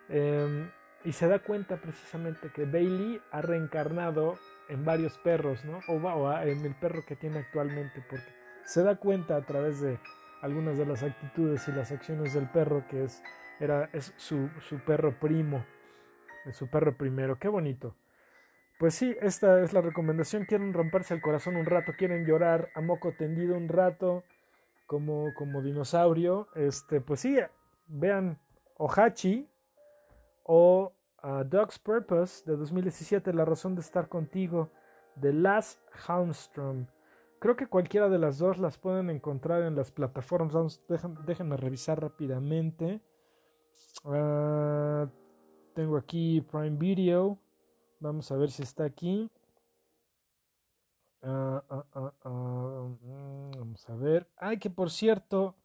em, y se da cuenta precisamente que Bailey ha reencarnado en varios perros, ¿no? O, en el perro que tiene actualmente, porque se da cuenta a través de algunas de las actitudes y las acciones del perro que es, era, es su, su perro primo, su perro primero. Qué bonito. Pues sí, esta es la recomendación. Quieren romperse el corazón un rato, quieren llorar a moco tendido un rato, como, como dinosaurio. Este, pues sí, vean Ohachi o uh, Dog's Purpose de 2017, La razón de estar contigo, de Last Houndstrom. Creo que cualquiera de las dos las pueden encontrar en las plataformas. déjenme revisar rápidamente. Uh, tengo aquí Prime Video. Vamos a ver si está aquí. Ah, ah, ah, mm, vamos a ver. Ay, que por cierto,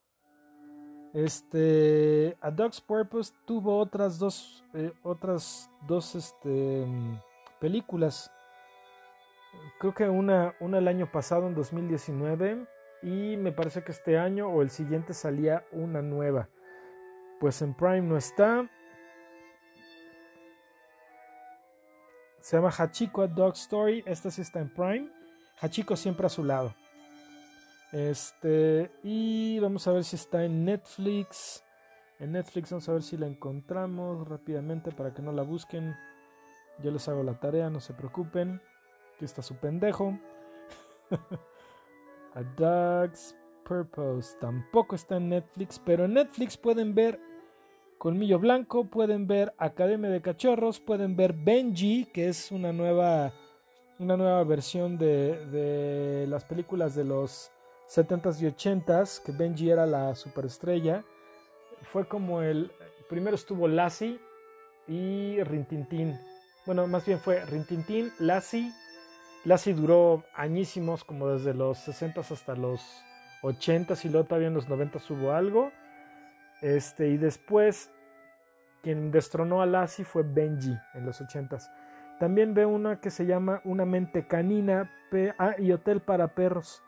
este, A Dog's Purpose tuvo otras dos, eh, otras dos, este, mm, películas. Creo que una, una el año pasado, en 2019, y me parece que este año o el siguiente salía una nueva. Pues en Prime no está. Se llama Hachiko a Dog Story. Esta sí está en Prime. Hachiko siempre a su lado. Este. Y vamos a ver si está en Netflix. En Netflix vamos a ver si la encontramos rápidamente para que no la busquen. Yo les hago la tarea, no se preocupen. Aquí está su pendejo. a Dog's Purpose tampoco está en Netflix, pero en Netflix pueden ver Colmillo Blanco, pueden ver Academia de Cachorros, pueden ver Benji, que es una nueva una nueva versión de, de las películas de los 70s y 80s, que Benji era la superestrella. Fue como el... Primero estuvo Lassie y Rintintín. Bueno, más bien fue Rintintín, Lassie. Lassie duró añísimos, como desde los 60s hasta los 80s y luego todavía en los 90s hubo algo. Este, y después quien destronó a Lassie fue Benji en los 80s. También veo una que se llama Una mente canina ah, y Hotel para perros.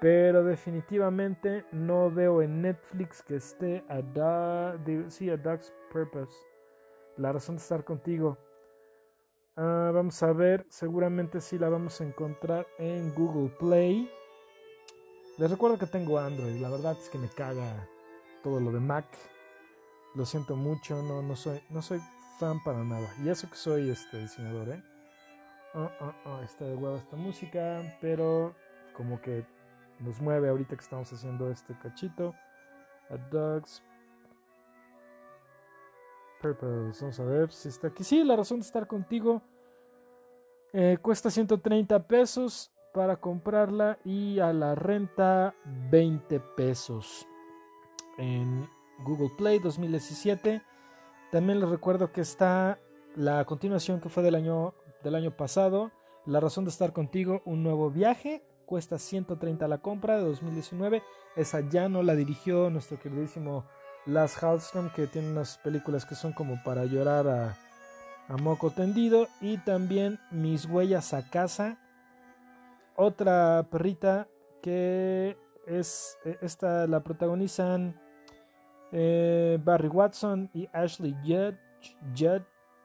Pero definitivamente no veo en Netflix que esté a, sí, a Dog's Purpose. La razón de estar contigo. Ah, vamos a ver, seguramente sí la vamos a encontrar en Google Play. Les recuerdo que tengo Android, la verdad es que me caga todo lo de Mac. Lo siento mucho, no, no, soy, no soy fan para nada. Y eso que soy este diseñador, ¿eh? Oh, oh, oh, está de huevo esta música, pero como que nos mueve ahorita que estamos haciendo este cachito. A Dog's Purpose. Vamos a ver si está aquí. Sí, la razón de estar contigo. Eh, cuesta 130 pesos para comprarla y a la renta 20 pesos en Google Play 2017. También les recuerdo que está la continuación que fue del año, del año pasado. La razón de estar contigo, un nuevo viaje cuesta 130 la compra de 2019. Esa ya no la dirigió nuestro queridísimo Lars Hallström, que tiene unas películas que son como para llorar a, a moco tendido. Y también Mis huellas a casa. Otra perrita que es, e, esta la protagonizan eh, Barry Watson y Ashley Judd, Judd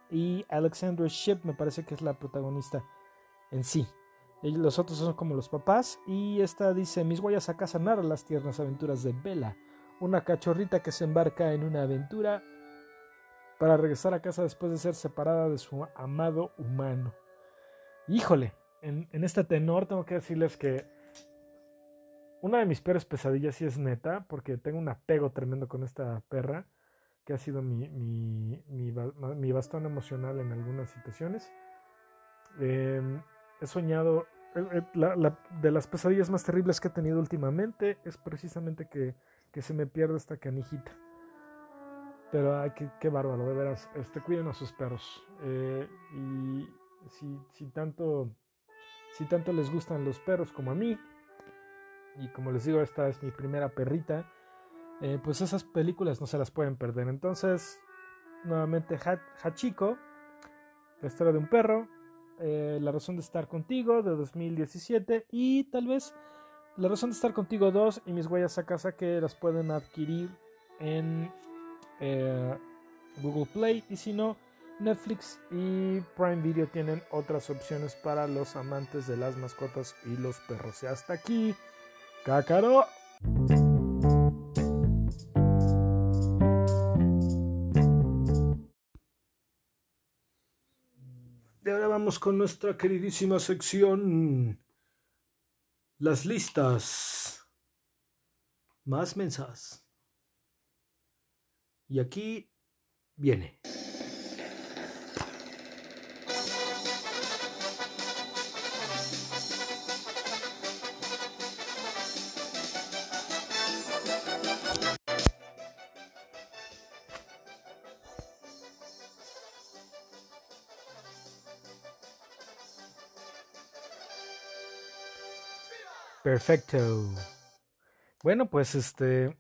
y Alexandra Ship, me parece que es la protagonista en sí los otros son como los papás. Y esta dice: Mis huellas a casa narran las tiernas aventuras de Bella, una cachorrita que se embarca en una aventura para regresar a casa después de ser separada de su amado humano. Híjole, en, este tenor tengo que decirles que una de mis peores pesadillas sí es neta, porque tengo un apego tremendo con esta perra, que ha sido mi, mi, mi, bastón emocional en algunas situaciones. Eh, he soñado, eh, eh, de las pesadillas más terribles que he tenido últimamente es precisamente que, se me pierde esta canijita. Pero ay, qué, bárbaro, de veras. Este, cuiden a sus perros. Eh, y si, tanto, si tanto les gustan los perros como a mí, y como les digo, esta es mi primera perrita, pues esas películas no se las pueden perder. Entonces, nuevamente, Hachiko, la historia de un perro, eh, la razón de estar contigo de 2017 y tal vez La razón de estar contigo 2 y mis huellas a casa que las pueden adquirir en eh, Google Play y si no Netflix y Prime Video tienen otras opciones para los amantes de las mascotas y los perros. Y hasta aquí, Cácaro. con nuestra queridísima sección Las listas más mensas. Y aquí viene. Perfecto. Bueno, pues este,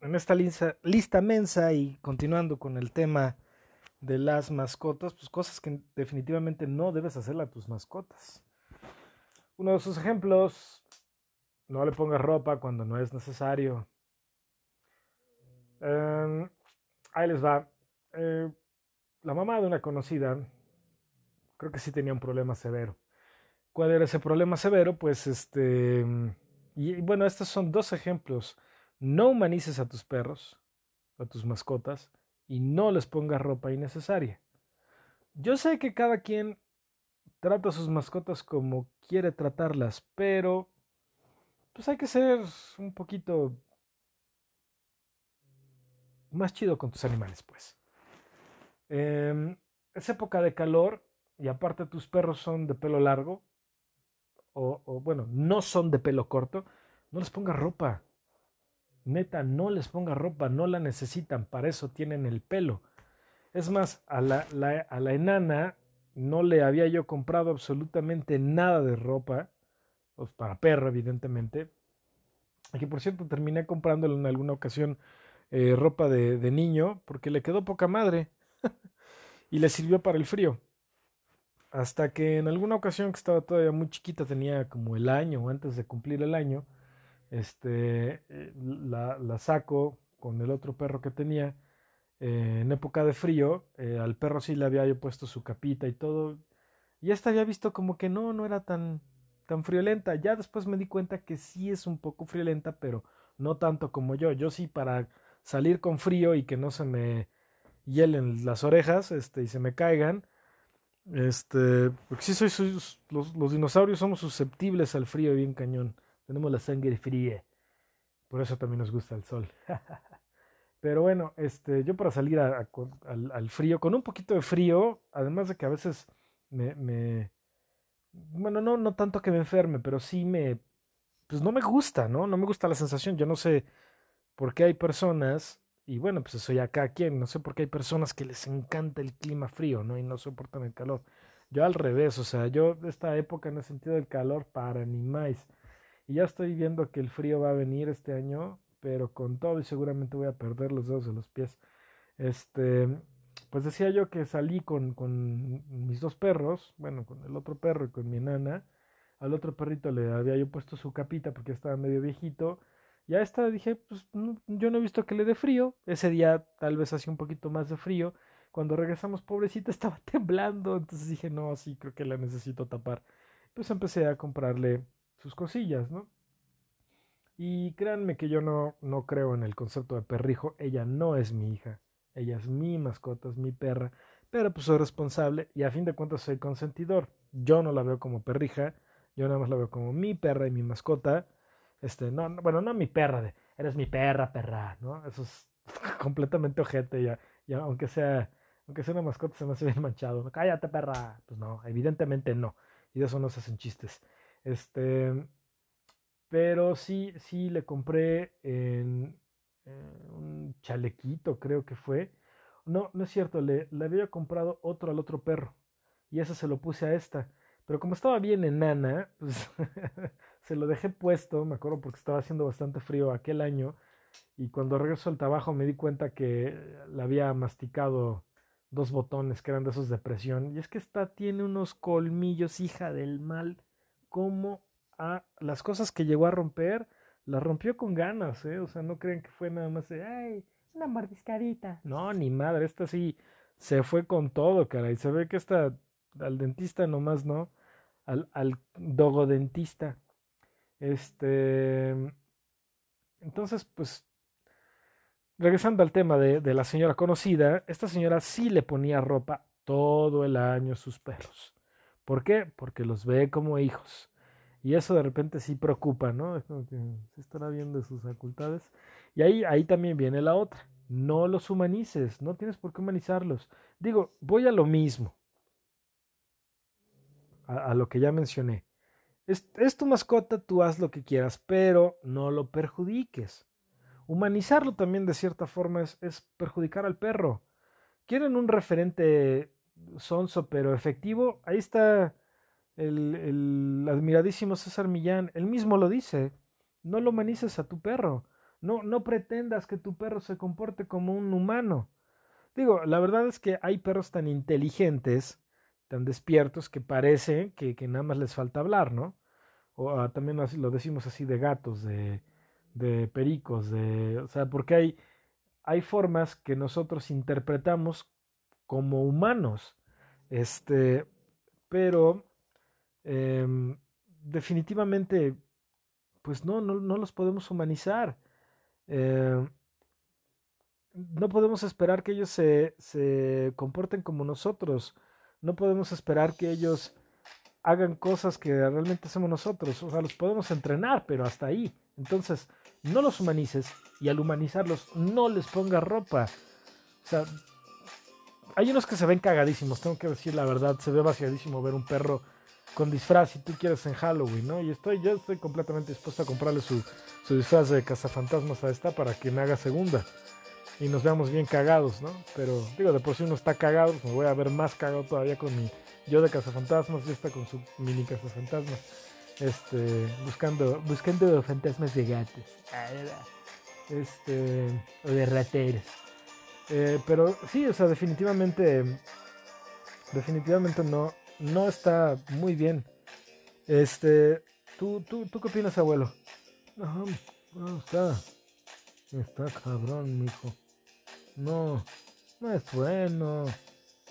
en esta lista, lista mensa y continuando con el tema de las mascotas, pues cosas que definitivamente no debes hacerle a tus mascotas. Uno de sus ejemplos, no le pongas ropa cuando no es necesario. Em, ahí les va. Eh, la mamá de una conocida, creo que sí tenía un problema severo cuál era ese problema severo, pues este, y bueno, estos son dos ejemplos. No humanices a tus perros, a tus mascotas, y no les pongas ropa innecesaria. Yo sé que cada quien trata a sus mascotas como quiere tratarlas, pero pues hay que ser un poquito más chido con tus animales, pues. Em, es época de calor y aparte tus perros son de pelo largo, o, o bueno, no son de pelo corto, no les ponga ropa. Neta, no les ponga ropa, no la necesitan, para eso tienen el pelo. Es más, a la, a la enana no le había yo comprado absolutamente nada de ropa, pues para perro, evidentemente. Que por cierto terminé comprándole en alguna ocasión eh, ropa de, de, niño porque le quedó poca madre y le sirvió para el frío. Hasta que en alguna ocasión que estaba todavía muy chiquita, tenía como el año o antes de cumplir el año, este, eh, la, la saco con el otro perro que tenía eh, en época de frío. Eh, al perro sí le había yo puesto su capita y todo. Y esta había visto como que no, no era tan, tan friolenta. Ya después me di cuenta que sí es un poco friolenta, pero no tanto como yo. Yo sí para salir con frío y que no se me hielen las orejas este, y se me caigan. Este, porque sí soy, los, los dinosaurios somos susceptibles al frío bien cañón. Tenemos la sangre fría. Por eso también nos gusta el sol. Pero bueno, este, yo para salir al, al, frío, con un poquito de frío, además de que a veces me, me, bueno, no, no tanto que me enferme, pero sí me, pues no me gusta, ¿no? No me gusta la sensación. Yo no sé por qué hay personas, y bueno, pues soy acá quien, no sé por qué hay personas que les encanta el clima frío, ¿no? Y no soportan el calor. Yo al revés, o sea, yo esta época en el sentido del calor para ni más. Y ya estoy viendo que el frío va a venir este año, pero con todo y seguramente voy a perder los dedos de los pies. Este, pues decía yo que salí con, con mis dos perros, bueno, con el otro perro y con mi enana. Al otro perrito le había yo puesto su capita porque estaba medio viejito. Y a esta dije, pues yo no he visto que le dé frío. Ese día tal vez hacía un poquito más de frío. Cuando regresamos, pobrecita, estaba temblando. Entonces dije, no, sí, creo que la necesito tapar. Pues empecé a comprarle sus cosillas, ¿no? Y créanme que yo no, no creo en el concepto de perrijo. Ella no es mi hija. Ella es mi mascota, es mi perra. Pero pues soy responsable y a fin de cuentas soy consentidor. Yo no la veo como perrija. Yo nada más la veo como mi perra y mi mascota. Este, no, bueno, no mi perra de, eres mi perra, perra, ¿no? Eso es completamente ojete ya. ya aunque sea, aunque sea una mascota se me hace bien manchado. Cállate, perra. Pues no, evidentemente no. Y de eso no se hacen chistes. Este, pero sí, sí le compré en, un chalequito, creo que fue. No, no es cierto, le, le había comprado otro al otro perro. Y ese se lo puse a esta. Pero como estaba bien enana, pues se lo dejé puesto, me acuerdo porque estaba haciendo bastante frío aquel año. Y cuando regreso al trabajo me di cuenta que le había masticado dos botones que eran de esos de presión. Y es que esta tiene unos colmillos, hija del mal. Como a las cosas que llegó a romper, las rompió con ganas, ¿eh? O sea, no creen que fue nada más de, ay, una mordiscadita. No, ni madre, esta sí se fue con todo, cara. Y se ve que esta, al dentista nomás, ¿no? Al, al dogodentista. Este. Entonces, pues. Regresando al tema de, de la señora conocida, esta señora sí le ponía ropa todo el año a sus perros. ¿Por qué? Porque los ve como hijos. Y eso de repente sí preocupa, ¿no? Es que se estará viendo sus facultades. Y ahí, ahí también viene la otra. No los humanices, no tienes por qué humanizarlos. Digo, voy a lo mismo. A lo que ya mencioné. Es, tu mascota, tú haz lo que quieras, pero no lo perjudiques. Humanizarlo también de cierta forma es, perjudicar al perro. ¿Quieren un referente sonso pero efectivo? Ahí está el, el admiradísimo César Millán, él mismo lo dice, no lo humanices a tu perro, no, no pretendas que tu perro se comporte como un humano. Digo, la verdad es que hay perros tan inteligentes, tan despiertos, que parece que, que nada más les falta hablar, ¿no? O ah, también lo decimos así de gatos, de, de pericos, de, o sea, porque hay, hay formas que nosotros interpretamos como humanos, este, pero eh, definitivamente, pues no, no, no, los podemos humanizar. Eh, no podemos esperar que ellos se, se comporten como nosotros. No podemos esperar que ellos hagan cosas que realmente hacemos nosotros. O sea, los podemos entrenar, pero hasta ahí. Entonces, no los humanices y al humanizarlos no les pongas ropa. O sea, hay unos que se ven cagadísimos, tengo que decir la verdad, se ve vaciadísimo ver un perro con disfraz si tú quieres en Halloween, ¿no? Y estoy, yo estoy completamente dispuesto a comprarle su, su disfraz de cazafantasmas a esta para que me haga segunda y nos veamos bien cagados, ¿no? Pero digo, de por sí uno está cagado, me voy a ver más cagado todavía con mi yo de cazafantasmas y esta con su mini cazafantasmas. Este, buscando, buscando fantasmas de gatos. Este, o de rateros. Eh, pero sí, o sea, definitivamente, definitivamente no, no está muy bien. Este, ¿tú, tú, tú qué opinas, abuelo? No, no está, está cabrón, mijo. No, no es bueno.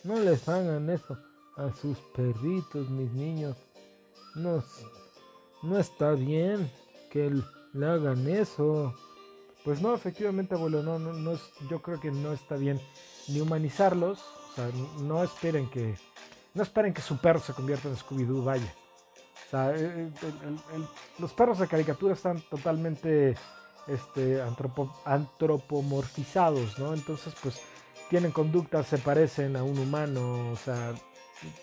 No les hagan eso a sus perritos, mis niños. No, no está bien que le hagan eso. Pues no, efectivamente, abuelo, no, no, no yo creo que no está bien ni humanizarlos. O sea, no esperen que, no esperen que su perro se convierta en Scooby-Doo, vaya. O sea, los perros de caricatura están totalmente este, antropomorfizados, ¿no? Entonces, pues tienen conductas, se parecen a un humano, o sea,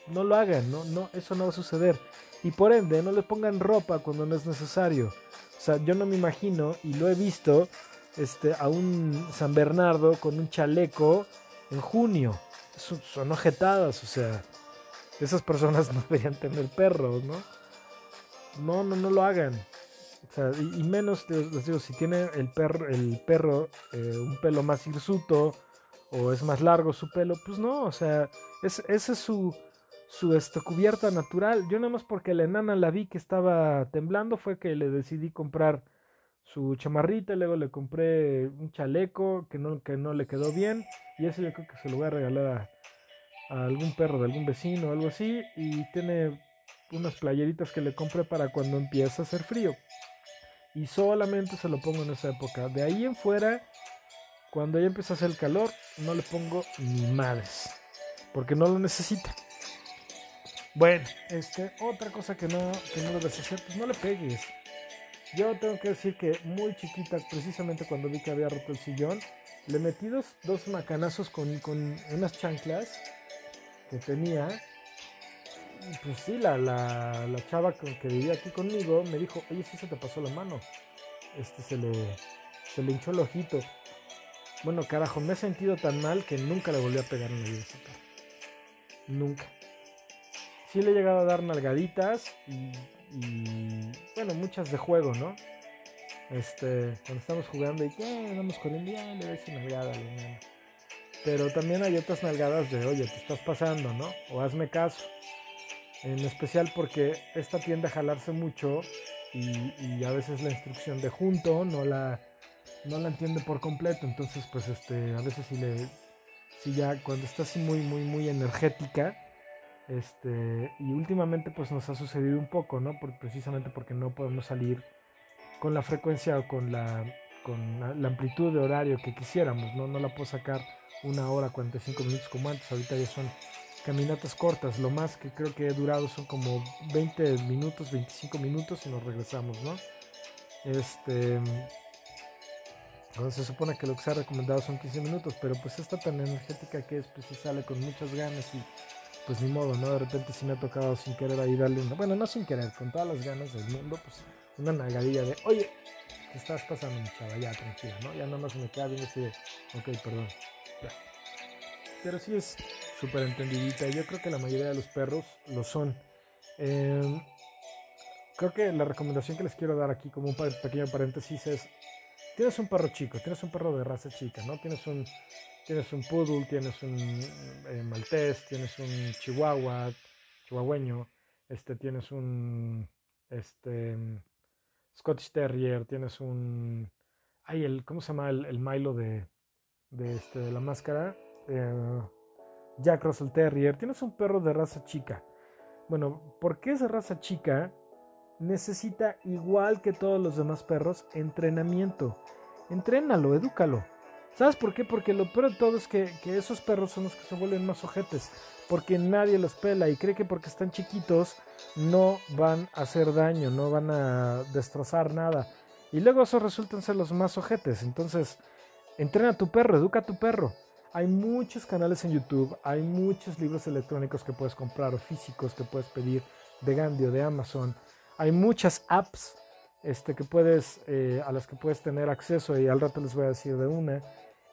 no lo hagan, ¿no? no eso no va a suceder. Y por ende, no le pongan ropa cuando no es necesario. O sea, yo no me imagino, y lo he visto, este, a un San Bernardo con un chaleco en junio. Son, son ojetadas, o sea, esas personas no deberían tener perros, ¿no? No, no, no lo hagan y, menos, les digo, si tiene el perro, el perro eh, un pelo más hirsuto o es más largo su pelo, pues no, o sea, es, esa es su, su cubierta natural. Yo nada más porque la enana la vi que estaba temblando fue que le decidí comprar su chamarrita, luego le compré un chaleco que no, que no le quedó bien y ese yo creo que se lo voy a regalar a, a algún perro de algún vecino o algo así y tiene unas playeritas que le compré para cuando empieza a hacer frío y solamente se lo pongo en esa época. De ahí en fuera, cuando ya empieza a hacer el calor, no le pongo ni madres, porque no lo necesita. Bueno, este, otra cosa que no, que no debes hacer, pues no le pegues. Yo tengo que decir que muy chiquita, precisamente cuando vi que había roto el sillón, le metí dos, dos macanazos con, con unas chanclas que tenía pues sí, la, la, la chava que, vivía aquí conmigo me dijo, oye, sí se te pasó la mano. Este se le, se le hinchó el ojito. Bueno, carajo, me he sentido tan mal que nunca le volví a pegar en la vida Nunca. Sí le he llegado a dar nalgaditas y, bueno, muchas de juego, ¿no? Este, cuando estamos jugando y que andamos corriendo, ya le doy su nalgada Pero también hay otras nalgadas de, oye, te estás pasando, ¿no? O hazme caso en especial porque esta tiende a jalarse mucho y, a veces la instrucción de junto no la, no la entiende por completo, entonces pues este, a veces si le, si ya cuando está así muy, muy, muy energética, este, y últimamente pues nos ha sucedido un poco, ¿no? Por, precisamente porque no podemos salir con la frecuencia o con la, con la, amplitud de horario que quisiéramos, ¿no? No la puedo sacar una hora, 45 minutos como antes, ahorita ya son caminatas cortas. Lo más que creo que he durado son como 20 minutos, 25 minutos y nos regresamos, ¿no? Este. se supone que lo que se ha recomendado son 15 minutos, pero pues está tan energética que es, pues si sale con muchas ganas y pues ni modo, ¿no? De repente si me ha tocado sin querer ahí darle una, bueno, no sin querer, con todas las ganas del mundo, pues una nagadilla de, oye, ¿qué estás pasando, mi chava? Ya, tranquila, ¿no? Ya nada más me queda bien así de, ok, perdón. Pero sí es, súper entendidita. Yo creo que la mayoría de los perros lo son. Em, creo que la recomendación que les quiero dar aquí como un pequeño paréntesis es, tienes un perro chico, tienes un perro de raza chica, ¿no? Tienes un, tienes un poodle, tienes un eh, maltés, tienes un chihuahua, chihuahueño, este, tienes un, este, Scottish Terrier, tienes un, ay, el, ¿cómo se llama el, el Milo de, de, este, de la máscara? Eh, Jack Russell Terrier, tienes un perro de raza chica. Bueno, porque es de raza chica, necesita, igual que todos los demás perros, entrenamiento. Entrénalo, edúcalo. ¿Sabes por qué? Porque lo peor de todo es que, esos perros son los que se vuelven más ojetes. Porque nadie los pela y cree que porque están chiquitos no van a hacer daño, no van a destrozar nada. Y luego esos resultan ser los más ojetes. Entonces, entrena a tu perro, educa a tu perro. Hay muchos canales en YouTube, hay muchos libros electrónicos que puedes comprar o físicos que puedes pedir de Gandhi o de Amazon. Hay muchas apps este, que puedes, eh, a las que puedes tener acceso y al rato les voy a decir de una.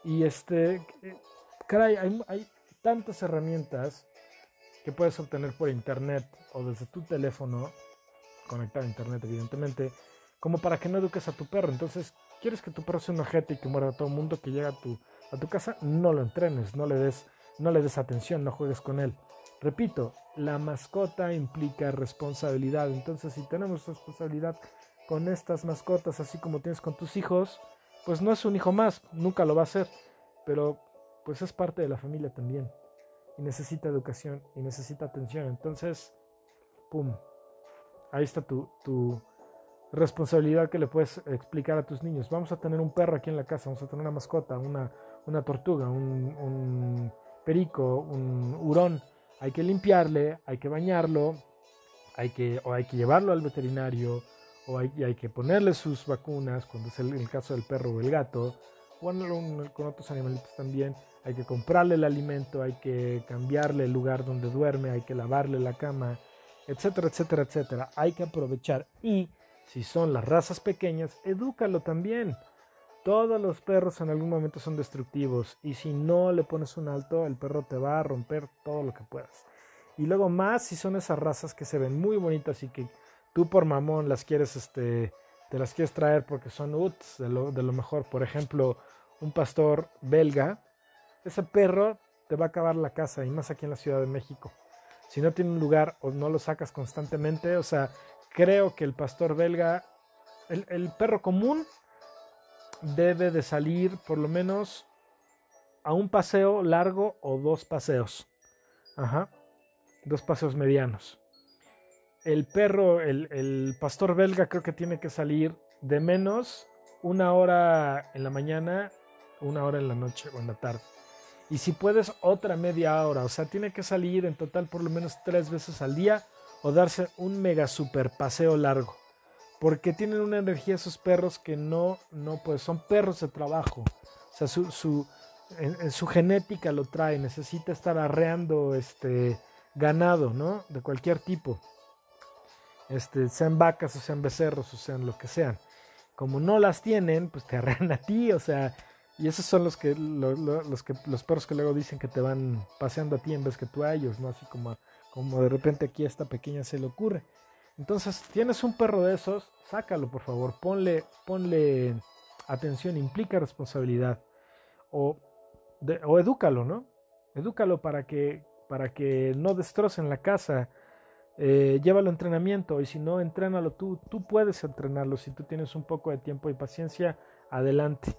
Y este, caray, hay, hay tantas herramientas que puedes obtener por internet o desde tu teléfono, conectado a internet evidentemente, como para que no eduques a tu perro. Entonces, ¿quieres que tu perro sea un ojete y que muera a todo el mundo que llega a tu a tu casa, no lo entrenes, no le des, no le des atención, no juegues con él. Repito, la mascota implica responsabilidad. Entonces, si tenemos responsabilidad con estas mascotas, así como tienes con tus hijos, pues no es un hijo más, nunca lo va a ser, pero pues es parte de la familia también. Y necesita educación y necesita atención. Entonces, ¡pum! Ahí está tu, tu responsabilidad que le puedes explicar a tus niños. Vamos a tener un perro aquí en la casa, vamos a tener una mascota, una, una tortuga, un, perico, un hurón, hay que limpiarle, hay que bañarlo, hay que, o hay que llevarlo al veterinario, o hay, hay que ponerle sus vacunas, cuando es el, caso del perro o el gato, o con otros animalitos también, hay que comprarle el alimento, hay que cambiarle el lugar donde duerme, hay que lavarle la cama, etcétera, etcétera, etcétera. Hay que aprovechar y si son las razas pequeñas, edúcalo también. Todos los perros en algún momento son destructivos y si no le pones un alto, el perro te va a romper todo lo que puedas. Y luego más si son esas razas que se ven muy bonitas y que tú por mamón las quieres, este, te las quieres traer porque son uts de lo, de lo mejor. Por ejemplo, un pastor belga, ese perro te va a acabar la casa y más aquí en la Ciudad de México. Si no tiene un lugar o no lo sacas constantemente, o sea, creo que el pastor belga, el, el perro común debe de salir por lo menos a un paseo largo o dos paseos. Ajá. Dos paseos medianos. El perro, el, pastor belga creo que tiene que salir de menos una hora en la mañana, una hora en la noche o en la tarde. Y si puedes, otra media hora. O sea, tiene que salir en total por lo menos tres veces al día o darse un mega super paseo largo porque tienen una energía esos perros que no, no, pues son perros de trabajo. O sea, su, su, en, su genética lo trae, necesita estar arreando este ganado, ¿no? De cualquier tipo. Este, sean vacas o sean becerros o sean lo que sean. Como no las tienen, pues te arrean a ti, o sea, y esos son los que, los, que, los perros que luego dicen que te van paseando a ti en vez que tú a ellos, ¿no? Así como, como de repente aquí a esta pequeña se le ocurre. Entonces, tienes un perro de esos, sácalo por favor, ponle, ponle atención, implica responsabilidad. O, o edúcalo, ¿no? Edúcalo para que, para que no destrocen la casa. Eh, llévalo a entrenamiento y si no, entrénalo tú. Tú puedes entrenarlo si tú tienes un poco de tiempo y paciencia. Adelante.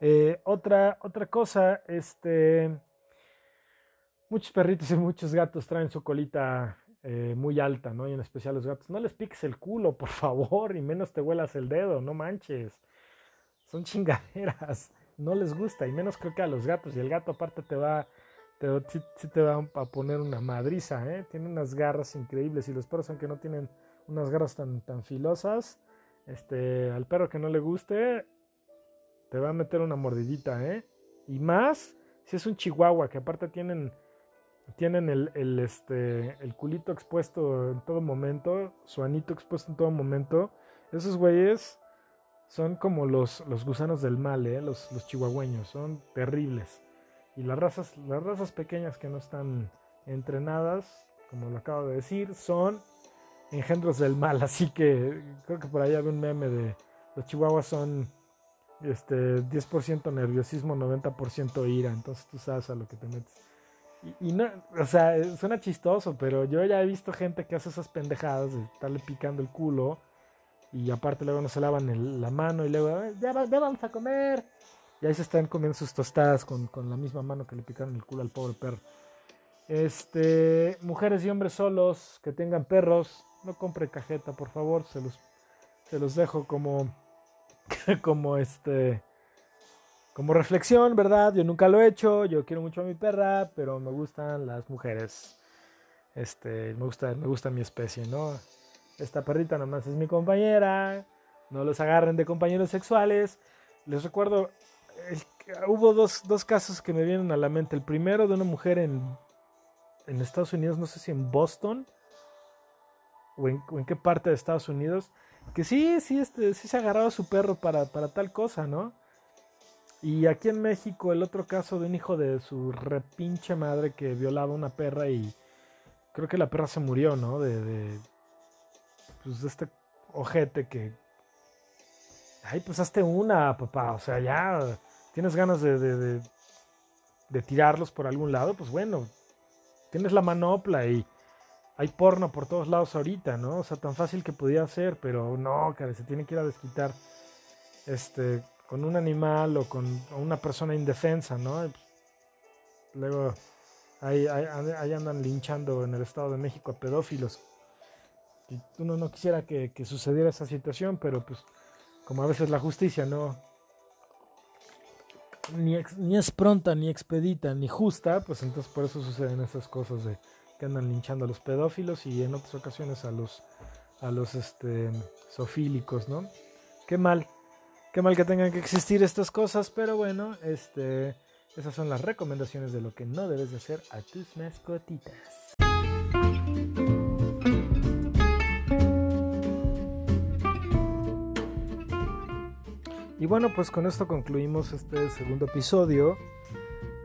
Eh, otra, otra cosa, este, muchos perritos y muchos gatos traen su colita eh, muy alta, ¿no? Y en especial los gatos. No les piques el culo, por favor, y menos te huelas el dedo, no manches. Son chingaderas, no les gusta, y menos creo que a los gatos. Y el gato aparte te va, te, va a poner una madriza, ¿eh? Tiene unas garras increíbles, y los perros, aunque no tienen unas garras tan, tan filosas, este, al perro que no le guste, te va a meter una mordidita, ¿eh? Y más si es un chihuahua, que aparte tienen tienen el, este, el culito expuesto en todo momento, su anito expuesto en todo momento. Esos güeyes son como los, los gusanos del mal, ¿eh? los, los chihuahueños, son terribles. Y las razas, las razas pequeñas que no están entrenadas, como lo acabo de decir, son engendros del mal. Así que creo que por ahí había un meme de los chihuahuas son este, 10% nerviosismo, 90% ira. Entonces tú sabes a lo que te metes. Y, no, o sea, suena chistoso, pero yo ya he visto gente que hace esas pendejadas de estarle picando el culo y aparte luego no se lavan la mano y luego, ya, vamos a comer. Y ahí se están comiendo sus tostadas con, la misma mano que le picaron el culo al pobre perro. Este, mujeres y hombres solos que tengan perros, no compre cajeta, por favor, se los, se los dejo como, como este, como reflexión, ¿verdad? Yo nunca lo he hecho, yo quiero mucho a mi perra, pero me gustan las mujeres. Este, me gusta, me gusta mi especie, ¿no? Esta perrita nomás es mi compañera. No los agarren de compañeros sexuales. Les recuerdo, hubo dos, dos casos que me vienen a la mente. El primero de una mujer en, en Estados Unidos, no sé si en Boston o en, qué parte de Estados Unidos, que sí, sí, este, sí se agarraba a su perro para, para tal cosa, ¿no? Y aquí en México, el otro caso de un hijo de su repinche madre que violaba una perra y creo que la perra se murió, ¿no? De, de pues de este ojete que. Ay, pues hazte una, papá. O sea, ya tienes ganas de, de, de, tirarlos por algún lado, pues bueno, tienes la manopla y hay porno por todos lados ahorita, ¿no? O sea, tan fácil que podía ser, pero no, que se tiene que ir a desquitar este, con un animal o con una persona indefensa, ¿no? Pues, luego ahí, andan linchando en el Estado de México a pedófilos. Y uno no quisiera que, sucediera esa situación, pero pues como a veces la justicia no ni es pronta, ni expedita, ni justa, pues entonces por eso suceden esas cosas de que andan linchando a los pedófilos y en otras ocasiones a los a los este sofílicos, ¿no? Qué mal, qué mal que tengan que existir estas cosas, pero bueno, este esas son las recomendaciones de lo que no debes de hacer a tus mascotitas. Y bueno, pues con esto concluimos este segundo episodio.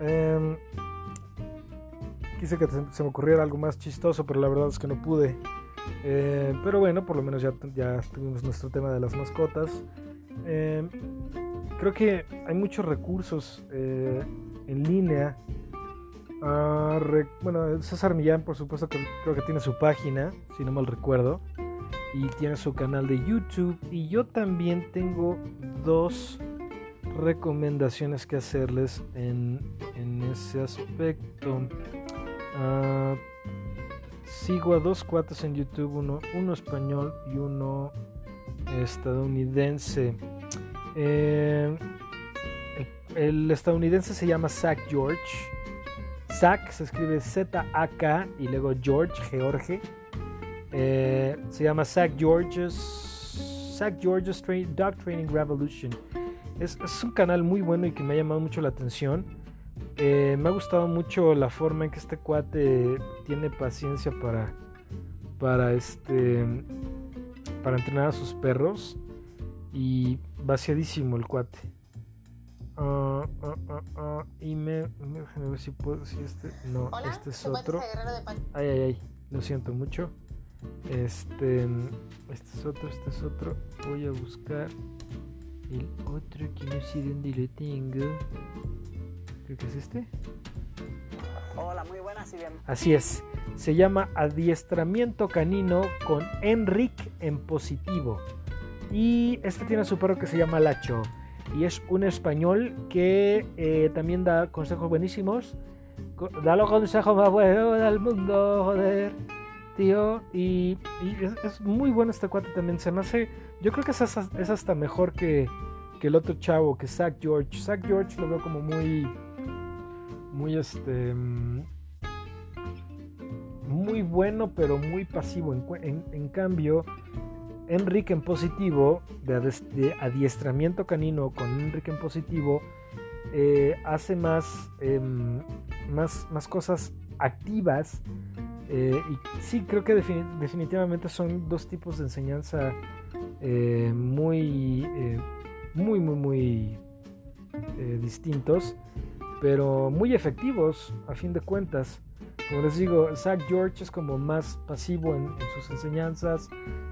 Eh, quise que se me ocurriera algo más chistoso, pero la verdad es que no pude. Eh, pero bueno, por lo menos ya, ya tuvimos nuestro tema de las mascotas. Eh, creo que hay muchos recursos eh, en línea. Re, bueno, César Millán, por supuesto, que creo que tiene su página, si no mal recuerdo y tiene su canal de YouTube. Y yo también tengo dos recomendaciones que hacerles en, en ese aspecto. Uh, sigo a dos cuates en YouTube, uno, uno español y uno estadounidense. Eh, el, estadounidense se llama Zach George. Zach se escribe Z-A-K y luego George, George. Eh, se llama Zach George's, Zach George's Dog Training Revolution. Es, es, un canal muy bueno y que me ha llamado mucho la atención. Eh, me ha gustado mucho la forma en que este cuate tiene paciencia para, para, este, para entrenar a sus perros. Y vaciadísimo el cuate. Uh, uh, uh, y me, me, Déjame ver si puedo. Si este. No, Hola, este es otro. Guerrero de Pan- Ay, ay, ay. Lo siento mucho. Este, este es otro, este es otro. Voy a buscar el otro que no sé dónde lo tengo. Creo que es este. Hola, muy buenas y bien. Así es. Se llama Adiestramiento Canino con Enric en positivo. Y este tiene su perro que se llama Lacho. Y es un español que eh, también da consejos buenísimos. Da los consejos más buenos del mundo, joder tío. Y, es, muy bueno este cuate también. Se me hace. Yo creo que es, hasta- es hasta mejor que, que el otro chavo, que Zach George. Zach George lo veo como muy. Muy este. Muy bueno, pero muy pasivo. En, cambio, Enrique en positivo, de, adiestramiento canino con Enrique en positivo, eh, hace más, em, más, más cosas activas eh, y sí, creo que defini- definitivamente son dos tipos de enseñanza eh, muy, muy, muy, muy distintos, pero muy efectivos a fin de cuentas. Como les digo, Zach George es como más pasivo en, en sus enseñanzas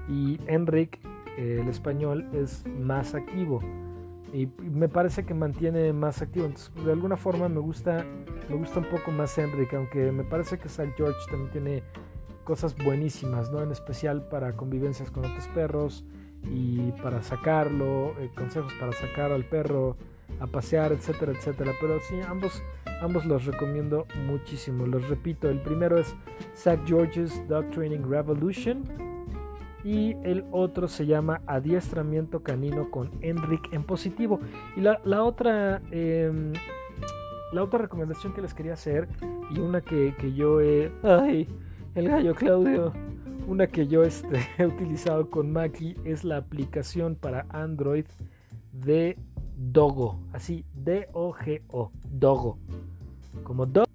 y Enric, eh, el español, es más activo. Y me parece que mantiene más activo. Entonces, de alguna forma me gusta me gusta un poco más Enric, aunque me parece que Zach George también tiene cosas buenísimas, ¿no? En especial para convivencias con otros perros y para sacarlo, eh, consejos para sacar al perro a pasear, etcétera, etcétera. Pero sí, ambos, ambos los recomiendo muchísimo. Los repito, el primero es Zach George's Dog Training Revolution y el otro se llama Adiestramiento Canino con Enric en positivo. Y la, otra... em, la otra recomendación que les quería hacer y una que, que yo he... El gallo Claudio. Una que yo este, he utilizado con Maki es la aplicación para Android de Dogo, así D-O-G-O, Dogo. Como Dogo.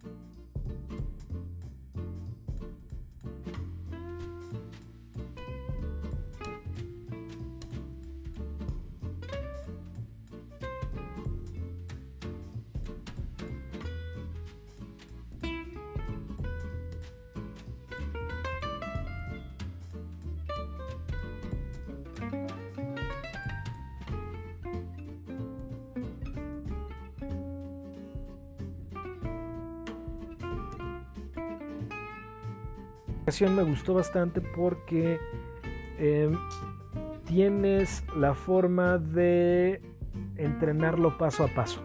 Me gustó bastante porque eh, tienes la forma de entrenarlo paso a paso.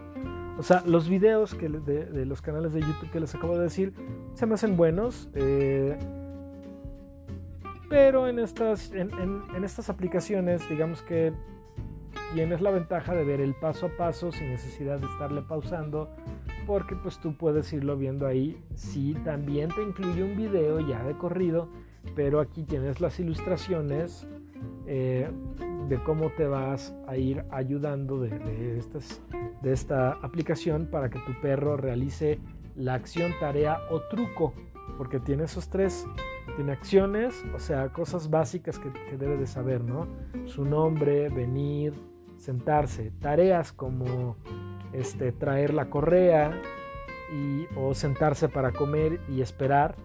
O sea, los videos de, los canales de YouTube que les acabo de decir se me hacen buenos. Eh, pero en estas, en estas aplicaciones, digamos que tienes la ventaja de ver el paso a paso sin necesidad de estarle pausando porque pues tú puedes irlo viendo ahí. Sí, también te incluye un video ya de corrido, pero aquí tienes las ilustraciones eh, de cómo te vas a ir ayudando de, esta aplicación para que tu perro realice la acción, tarea o truco, porque tiene esos tres. Tiene acciones, o sea, cosas básicas que, que debe de saber, ¿no? Su nombre, venir, sentarse. Tareas como este, traer la correa y, o sentarse para comer y esperar.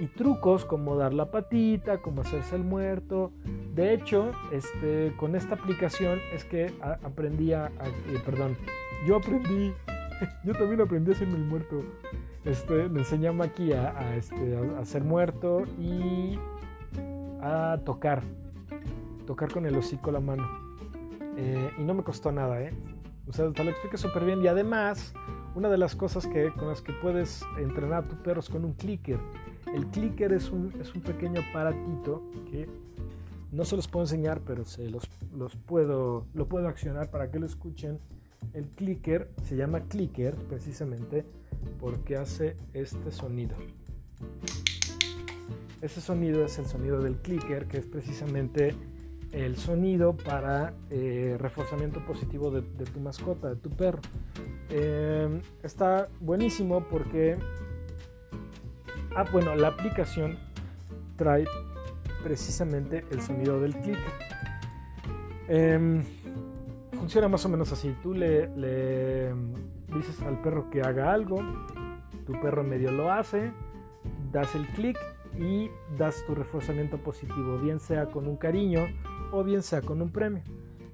Y trucos como dar la patita, como hacerse el muerto. De hecho, este, con esta aplicación es que aprendí a, eh, perdón, yo aprendí, yo también aprendí a hacerme el muerto. Este, me enseñó aquí a, a, este, a, a ser muerto y a tocar, tocar con el hocico la mano. Eh, y no me costó nada, ¿eh? O sea, te lo explica súper bien. Y además, una de las cosas que, con las que puedes entrenar a tu perro es con un clicker. El clicker es un, es un pequeño aparatito que no se los puedo enseñar, pero se los, los puedo, lo puedo accionar para que lo escuchen. El clicker se llama clicker precisamente porque hace este sonido. Ese sonido es el sonido del clicker, que es precisamente el sonido para eh, reforzamiento positivo de, tu mascota, de tu perro. Eh, está buenísimo porque, ah, bueno, la aplicación trae precisamente el sonido del clic. Eh, funciona más o menos así. Tú le, le dices al perro que haga algo, tu perro medio lo hace, das el clic y das tu reforzamiento positivo, bien sea con un cariño o bien sea con un premio.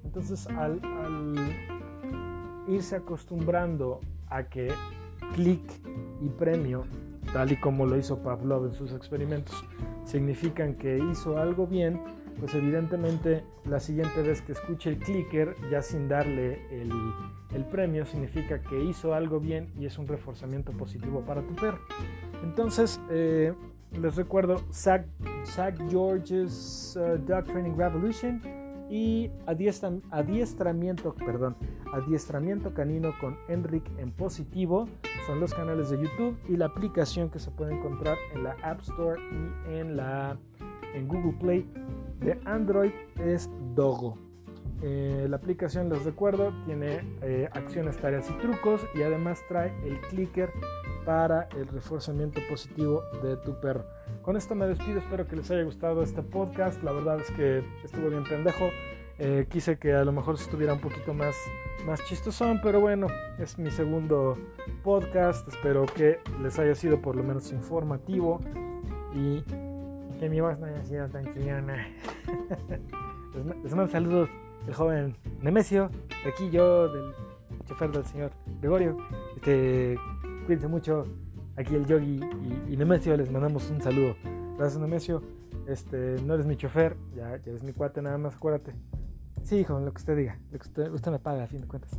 Entonces, al, al irse acostumbrando a que clic y premio, tal y como lo hizo Pavlov en sus experimentos, significan que hizo algo bien, pues evidentemente la siguiente vez que escuche el clicker, ya sin darle el, el, premio, significa que hizo algo bien y es un reforzamiento positivo para tu perro. Entonces, eh, les recuerdo Zach, George's uh, Dog Training Revolution y adiestra, adiestramiento, perdón, adiestramiento canino con Enric en positivo son los canales de YouTube y la aplicación que se puede encontrar en la App Store y en la en Google Play de Android es Dogo. Eh, la aplicación, les recuerdo, tiene eh, acciones, tareas y trucos y además trae el clicker para el reforzamiento positivo de tu perro. Con esto me despido, espero que les haya gustado este podcast. La verdad es que estuvo bien pendejo. Eh, quise que a lo mejor estuviera un poquito más, más chistosón, pero bueno, es mi segundo podcast. Espero que les haya sido por lo menos informativo y que mi voz no haya sido tan chillona. les mando saludos el joven Nemesio, aquí yo, del chofer del señor Gregorio. Este, cuídense mucho. Aquí el Yogi y, y, Nemesio les mandamos un saludo. Gracias, Nemesio. Este, no eres mi chofer, ya, eres mi cuate, nada más, acuérdate. Sí, hijo, lo que usted diga, lo que usted, usted me paga a fin de cuentas.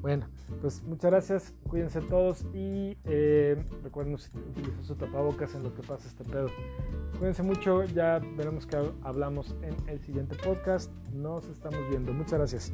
Bueno, pues muchas gracias, cuídense todos y eh, recuerden utilizar su tapabocas en lo que pasa este pedo. Cuídense mucho, ya veremos que hablamos en el siguiente podcast. Nos estamos viendo. Muchas gracias.